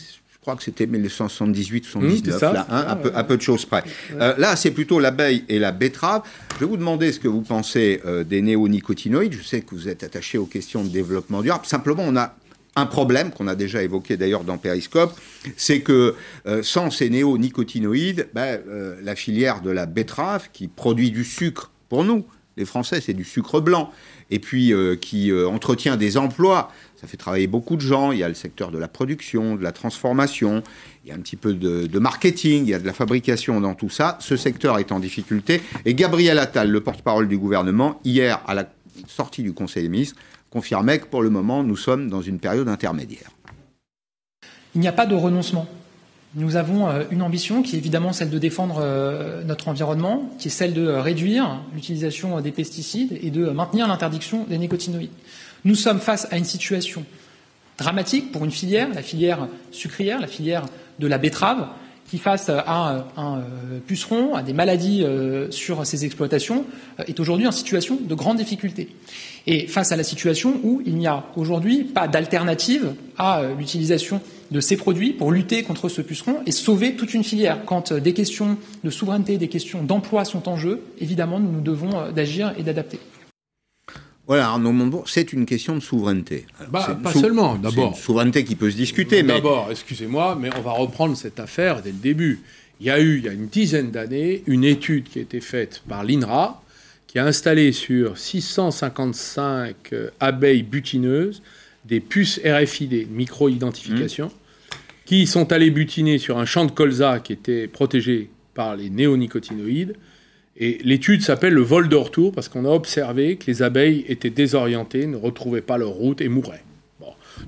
crois que c'était 1978-79, mmh, là, hein, à, peu, de choses près. Euh, là, c'est plutôt l'abeille et la betterave. Je vais vous demander ce que vous pensez euh, des néonicotinoïdes. Je sais que vous êtes attaché aux questions de développement durable. Simplement, on a un problème qu'on a déjà évoqué d'ailleurs dans Periscope, c'est que euh, sans ces néonicotinoïdes, ben, la filière de la betterave, qui produit du sucre pour nous, les Français, c'est du sucre blanc, et puis qui entretient des emplois ça fait travailler beaucoup de gens. Il y a le secteur de la production, de la transformation, il y a un petit peu de, marketing, il y a de la fabrication dans tout ça. Ce secteur est en difficulté. Et Gabriel Attal, le porte-parole du gouvernement, hier, à la sortie du Conseil des ministres, confirmait que pour le moment, nous sommes dans une période intermédiaire. Il n'y a pas de renoncement. Nous avons euh, une ambition qui est évidemment celle de défendre euh, notre environnement, qui est celle de réduire l'utilisation des pesticides et de maintenir l'interdiction des nicotinoïdes. Nous sommes face à une situation dramatique pour une filière, la filière sucrière, la filière de la betterave, qui face à un, euh, puceron, à des maladies euh, sur ses exploitations, euh, est aujourd'hui en situation de grande difficulté. Et face à la situation où il n'y a aujourd'hui pas d'alternative à l'utilisation de ces produits pour lutter contre ce puceron et sauver toute une filière. Quand des questions de souveraineté, des questions d'emploi sont en jeu, évidemment, nous nous devons d'agir et d'adapter. Voilà, Arnaud Montebourg, c'est une question de souveraineté. Alors, bah, pas seulement, d'abord. souveraineté qui peut se discuter, mais... D'abord, excusez-moi, mais on va reprendre cette affaire dès le début. Il y a eu, il y a une dizaine d'années, une étude qui a été faite par l'INRA, qui a installé sur 655 euh, abeilles butineuses des puces RFID, micro-identification, mmh. qui sont allées butiner sur un champ de colza qui était protégé par les néonicotinoïdes. Et l'étude s'appelle le vol de retour parce qu'on a observé que les abeilles étaient désorientées, ne retrouvaient pas leur route et mouraient.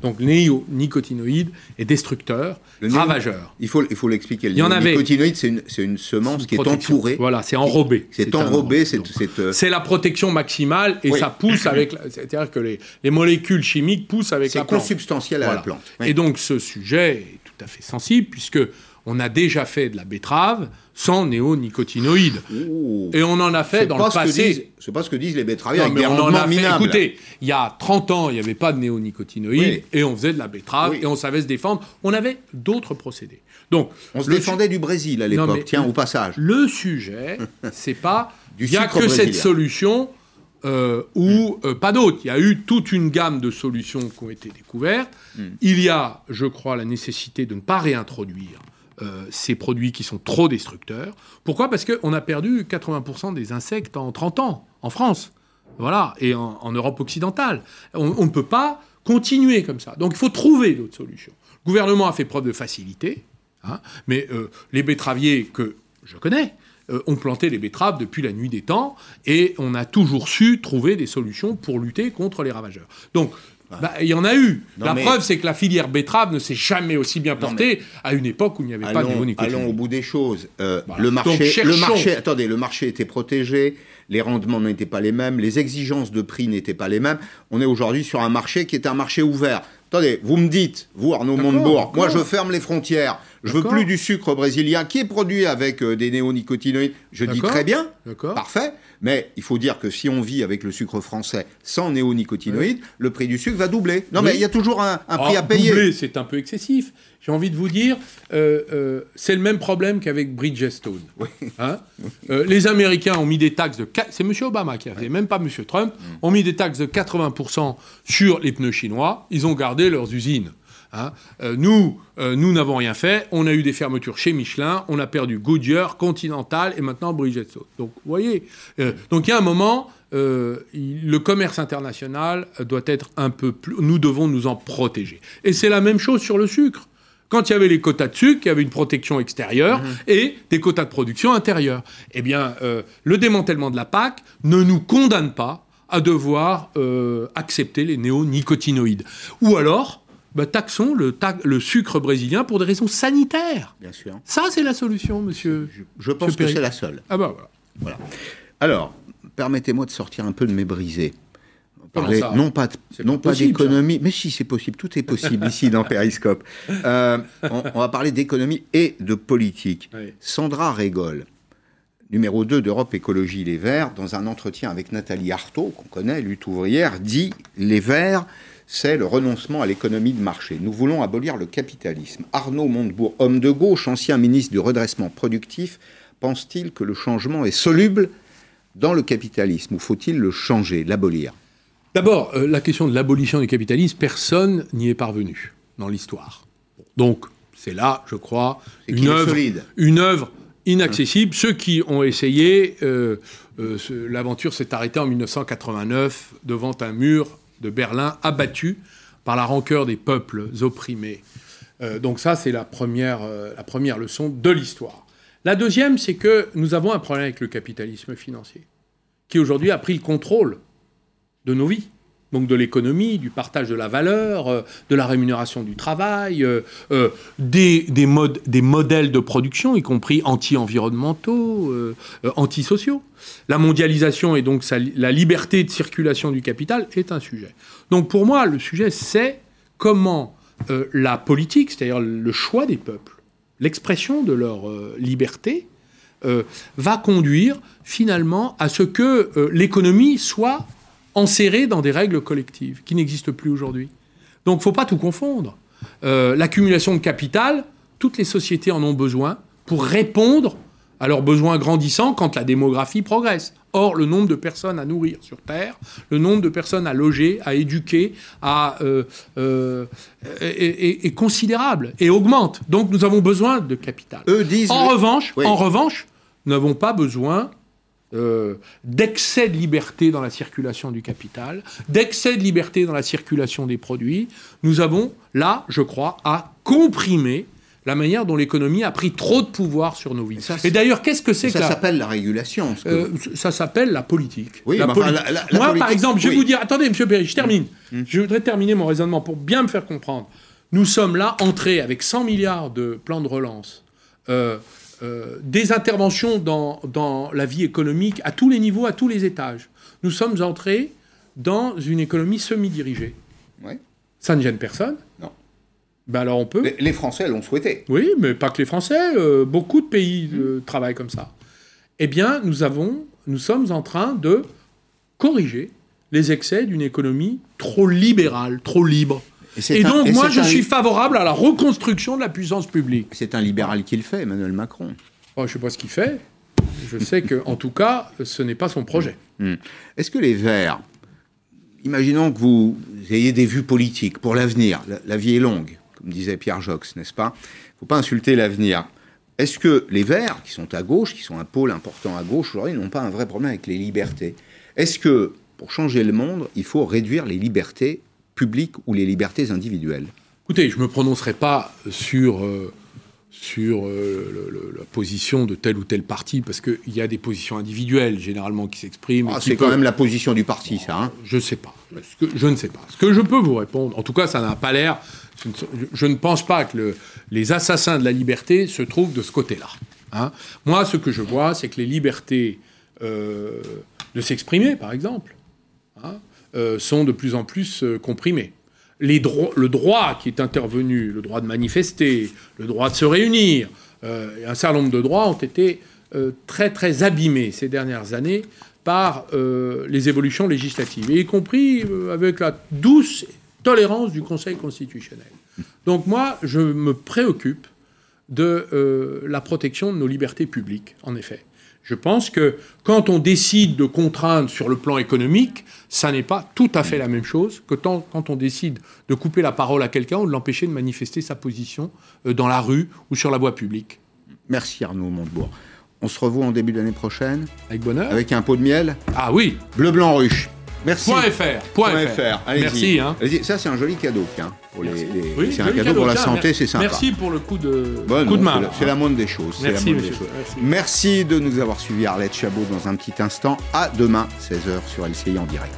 Donc néonicotinoïde est destructeur, ravageur. Il faut, il faut l'expliquer. Le néonicotinoïde, c'est une, une, semence qui est entourée. Voilà, c'est enrobé. C'est enrobé. Euh, c'est la protection maximale et ça pousse avec. C'est-à-dire que les, les, molécules chimiques poussent avec la plante. C'est consubstantiel à la plante. Et donc ce sujet est tout à fait sensible puisque on a déjà fait de la betterave sans néonicotinoïdes. Et on en a fait dans le passé. C'est pas ce que disent les betteraviers mais on en a fait. Écoutez, il y a 30 ans, il n'y avait pas de néonicotinoïdes et on faisait de la betterave et on savait se défendre. On avait d'autres procédés. Donc, on se défendait du Brésil à l'époque, tiens, au passage. Le sujet, c'est pas. Il n'y a que cette solution euh, ou euh, pas d'autres. Il y a eu toute une gamme de solutions qui ont été découvertes. Hmm. Il y a, je crois, la nécessité de ne pas réintroduire euh, ces produits qui sont trop destructeurs. Pourquoi? Parce qu'on a perdu 80% des insectes en 30 ans, en France. Voilà, et en, Europe occidentale. On ne peut pas continuer comme ça. Donc il faut trouver d'autres solutions. Le gouvernement a fait preuve de facilité, hein, mais euh, les betteraviers que je connais, euh, ont planté les betteraves depuis la nuit des temps et on a toujours su trouver des solutions pour lutter contre les ravageurs. Donc bah, il y en a eu. la preuve, c'est que la filière betterave ne s'est jamais aussi bien portée à une époque où il n'y avait pas de néonicotinoïdes. Allons au bout des choses. Euh, le, marché, le marché, attendez, le marché était protégé, les rendements n'étaient pas les mêmes, les exigences de prix n'étaient pas les mêmes. On est aujourd'hui sur un marché qui est un marché ouvert. Attendez, vous me dites, vous Arnaud Montebourg, moi je ferme les frontières, je veux plus du sucre brésilien qui est produit avec euh, des néonicotinoïdes. Je dis très bien, parfait, mais il faut dire que si on vit avec le sucre français sans néonicotinoïdes, le prix du sucre va doubler. Non mais il y a toujours un, prix ah, à payer. Doubler, c'est un peu excessif. J'ai envie de vous dire, euh, euh, c'est le même problème qu'avec Bridgestone. Hein les Américains ont mis des taxes de... C'est M. Obama qui a fait, même pas M. Trump, mm. ont mis des taxes de 80% sur les pneus chinois. Ils ont gardé leurs usines. Hein. Euh, nous, euh, nous n'avons rien fait. On a eu des fermetures chez Michelin, on a perdu Goodyear, Continental et maintenant Bridgestone. Donc, vous voyez. Euh, donc, il y a un moment, le commerce international doit être un peu plus. Nous devons nous en protéger. Et c'est la même chose sur le sucre. Quand il y avait les quotas de sucre, il y avait une protection extérieure mhm. et des quotas de production intérieure. Eh bien, le démantèlement de la PAC ne nous condamne pas à devoir accepter les néonicotinoïdes. Ou alors, bah, taxons le, le, sucre brésilien pour des raisons sanitaires. Bien sûr. Ça, c'est la solution, monsieur. Je, pense que c'est la seule. Ah bah voilà. Alors, permettez-moi de sortir un peu de mes brisés. Parler, non pas, non pas d'économie, mais si c'est possible, tout est possible ici dans Periscope. Euh, on, va parler d'économie et de politique. Sandra Régol, numéro 2 d'Europe Écologie Les Verts, dans un entretien avec Nathalie Arthaud, qu'on connaît, lutte ouvrière, dit Les Verts c'est le renoncement à l'économie de marché. Nous voulons abolir le capitalisme. Arnaud Montebourg, homme de gauche, ancien ministre du redressement productif, pense-t-il que le changement est soluble dans le capitalisme ou faut-il le changer, l'abolir? D'abord, euh, la question de l'abolition du capitalisme, personne n'y est parvenu dans l'histoire. Donc, c'est là, je crois, une œuvre, une œuvre, inaccessible. Ceux qui ont essayé, euh, euh, l'aventure s'est arrêtée en 1989 devant un mur de Berlin abattu par la rancœur des peuples opprimés. Euh, donc ça, c'est la première, la première leçon de l'histoire. La deuxième, c'est que nous avons un problème avec le capitalisme financier, qui aujourd'hui a pris le contrôle de nos vies donc de l'économie, du partage de la valeur, euh, de la rémunération du travail, euh, euh, des, modes, des, modèles de production, y compris anti-environnementaux, antisociaux. La mondialisation et donc la liberté de circulation du capital est un sujet. Donc pour moi, le sujet, c'est comment la politique, c'est-à-dire le choix des peuples, l'expression de leur liberté, va conduire finalement à ce que l'économie soit enserrés dans des règles collectives qui n'existent plus aujourd'hui. Donc il ne faut pas tout confondre. Euh, l'accumulation de capital, toutes les sociétés en ont besoin pour répondre à leurs besoins grandissants quand la démographie progresse. Or, le nombre de personnes à nourrir sur Terre, le nombre de personnes à loger, à éduquer, à, euh, euh, est, est considérable et augmente. Donc, nous avons besoin de capital. Eux disent. En le- revanche, Oui. en revanche, nous n'avons pas besoin euh, d'excès de liberté dans la circulation du capital, d'excès de liberté dans la circulation des produits. Nous avons là, je crois, à comprimer la manière dont l'économie a pris trop de pouvoir sur nos vies. Ça, Et d'ailleurs, qu'est-ce que c'est que Ça s'appelle la régulation. que- euh, ça s'appelle la politique. Oui, La poli- Moi, par exemple, je vais vous dire, attendez, Monsieur Perry, je termine. Mm. Je voudrais terminer mon raisonnement pour bien me faire comprendre. Nous sommes là entrés avec 100 milliards de plans de relance, euh, euh, des interventions dans, dans la vie économique à tous les niveaux, à tous les étages. Nous sommes entrés dans une économie semi-dirigée. Ça ne gêne personne. Non. Ben alors on peut. Les, les Français l'ont souhaité. Oui, mais pas que les Français. euh, beaucoup de pays euh, travaillent comme ça. Eh bien, nous avons, nous sommes en train de corriger les excès d'une économie trop libérale, trop libre. Et un- donc, et moi, je un- suis favorable à la reconstruction de la puissance publique. C'est un libéral qui le fait, Emmanuel Macron. Oh, je ne sais pas ce qu'il fait. Je sais que, en tout cas, ce n'est pas son projet. Est-ce que les Verts, imaginons que vous ayez des vues politiques pour l'avenir, la, la vie est longue, comme disait Pierre Jox, n'est-ce pas? Il ne faut pas insulter l'avenir. Est-ce que les Verts, qui sont à gauche, qui sont un pôle important à gauche aujourd'hui, n'ont pas un vrai problème avec les libertés? Est-ce que, pour changer le monde, il faut réduire les libertés publiques ou les libertés individuelles Écoutez, je ne me prononcerai pas sur, euh, sur euh, le- le- la position de tel ou tel parti, parce qu'il y a des positions individuelles, généralement, qui s'expriment. Ah, C'est quand peuvent- même la position du parti, ça. hein Je ne sais pas. Ce que- je ne sais pas. Ce que je peux vous répondre, en tout cas, ça n'a pas l'air. Je, ne- je ne pense pas que le- les assassins de la liberté se trouvent de ce côté-là. hein. Moi, ce que je vois, c'est que les libertés euh, de s'exprimer, par exemple, hein, euh, sont de plus en plus euh, dro- le droit qui est intervenu, le droit de manifester, le droit de se réunir, euh, un certain nombre de droits ont été très très abîmés ces dernières années par les évolutions législatives, y compris avec la douce tolérance du Conseil constitutionnel. Donc moi, je me préoccupe de la protection de nos libertés publiques, en effet. Je pense que quand on décide de contraindre sur le plan économique, ça n'est pas tout à fait la même chose que quand on décide de couper la parole à quelqu'un ou de l'empêcher de manifester sa position euh, dans la rue ou sur la voie publique. Merci Arnaud Montebourg. On se revoit en début d'année prochaine Avec bonheur. avec un pot de miel Ah oui, bleu blanc ruche. Merci. point .fr. Point Point .fr. fr. Allez-y. Merci. Hein. Ça, c'est un joli cadeau, tiens. Pour les, Merci. les- Oui, c'est un cadeau, pour la tiens, santé, c'est sympa. Merci pour le coup de, Bon, coup de main. c'est la- moindre des la choses. Merci. Merci de nous avoir suivis, Arlette Chabot, dans un petit instant. À demain, 16h sur LCI en direct.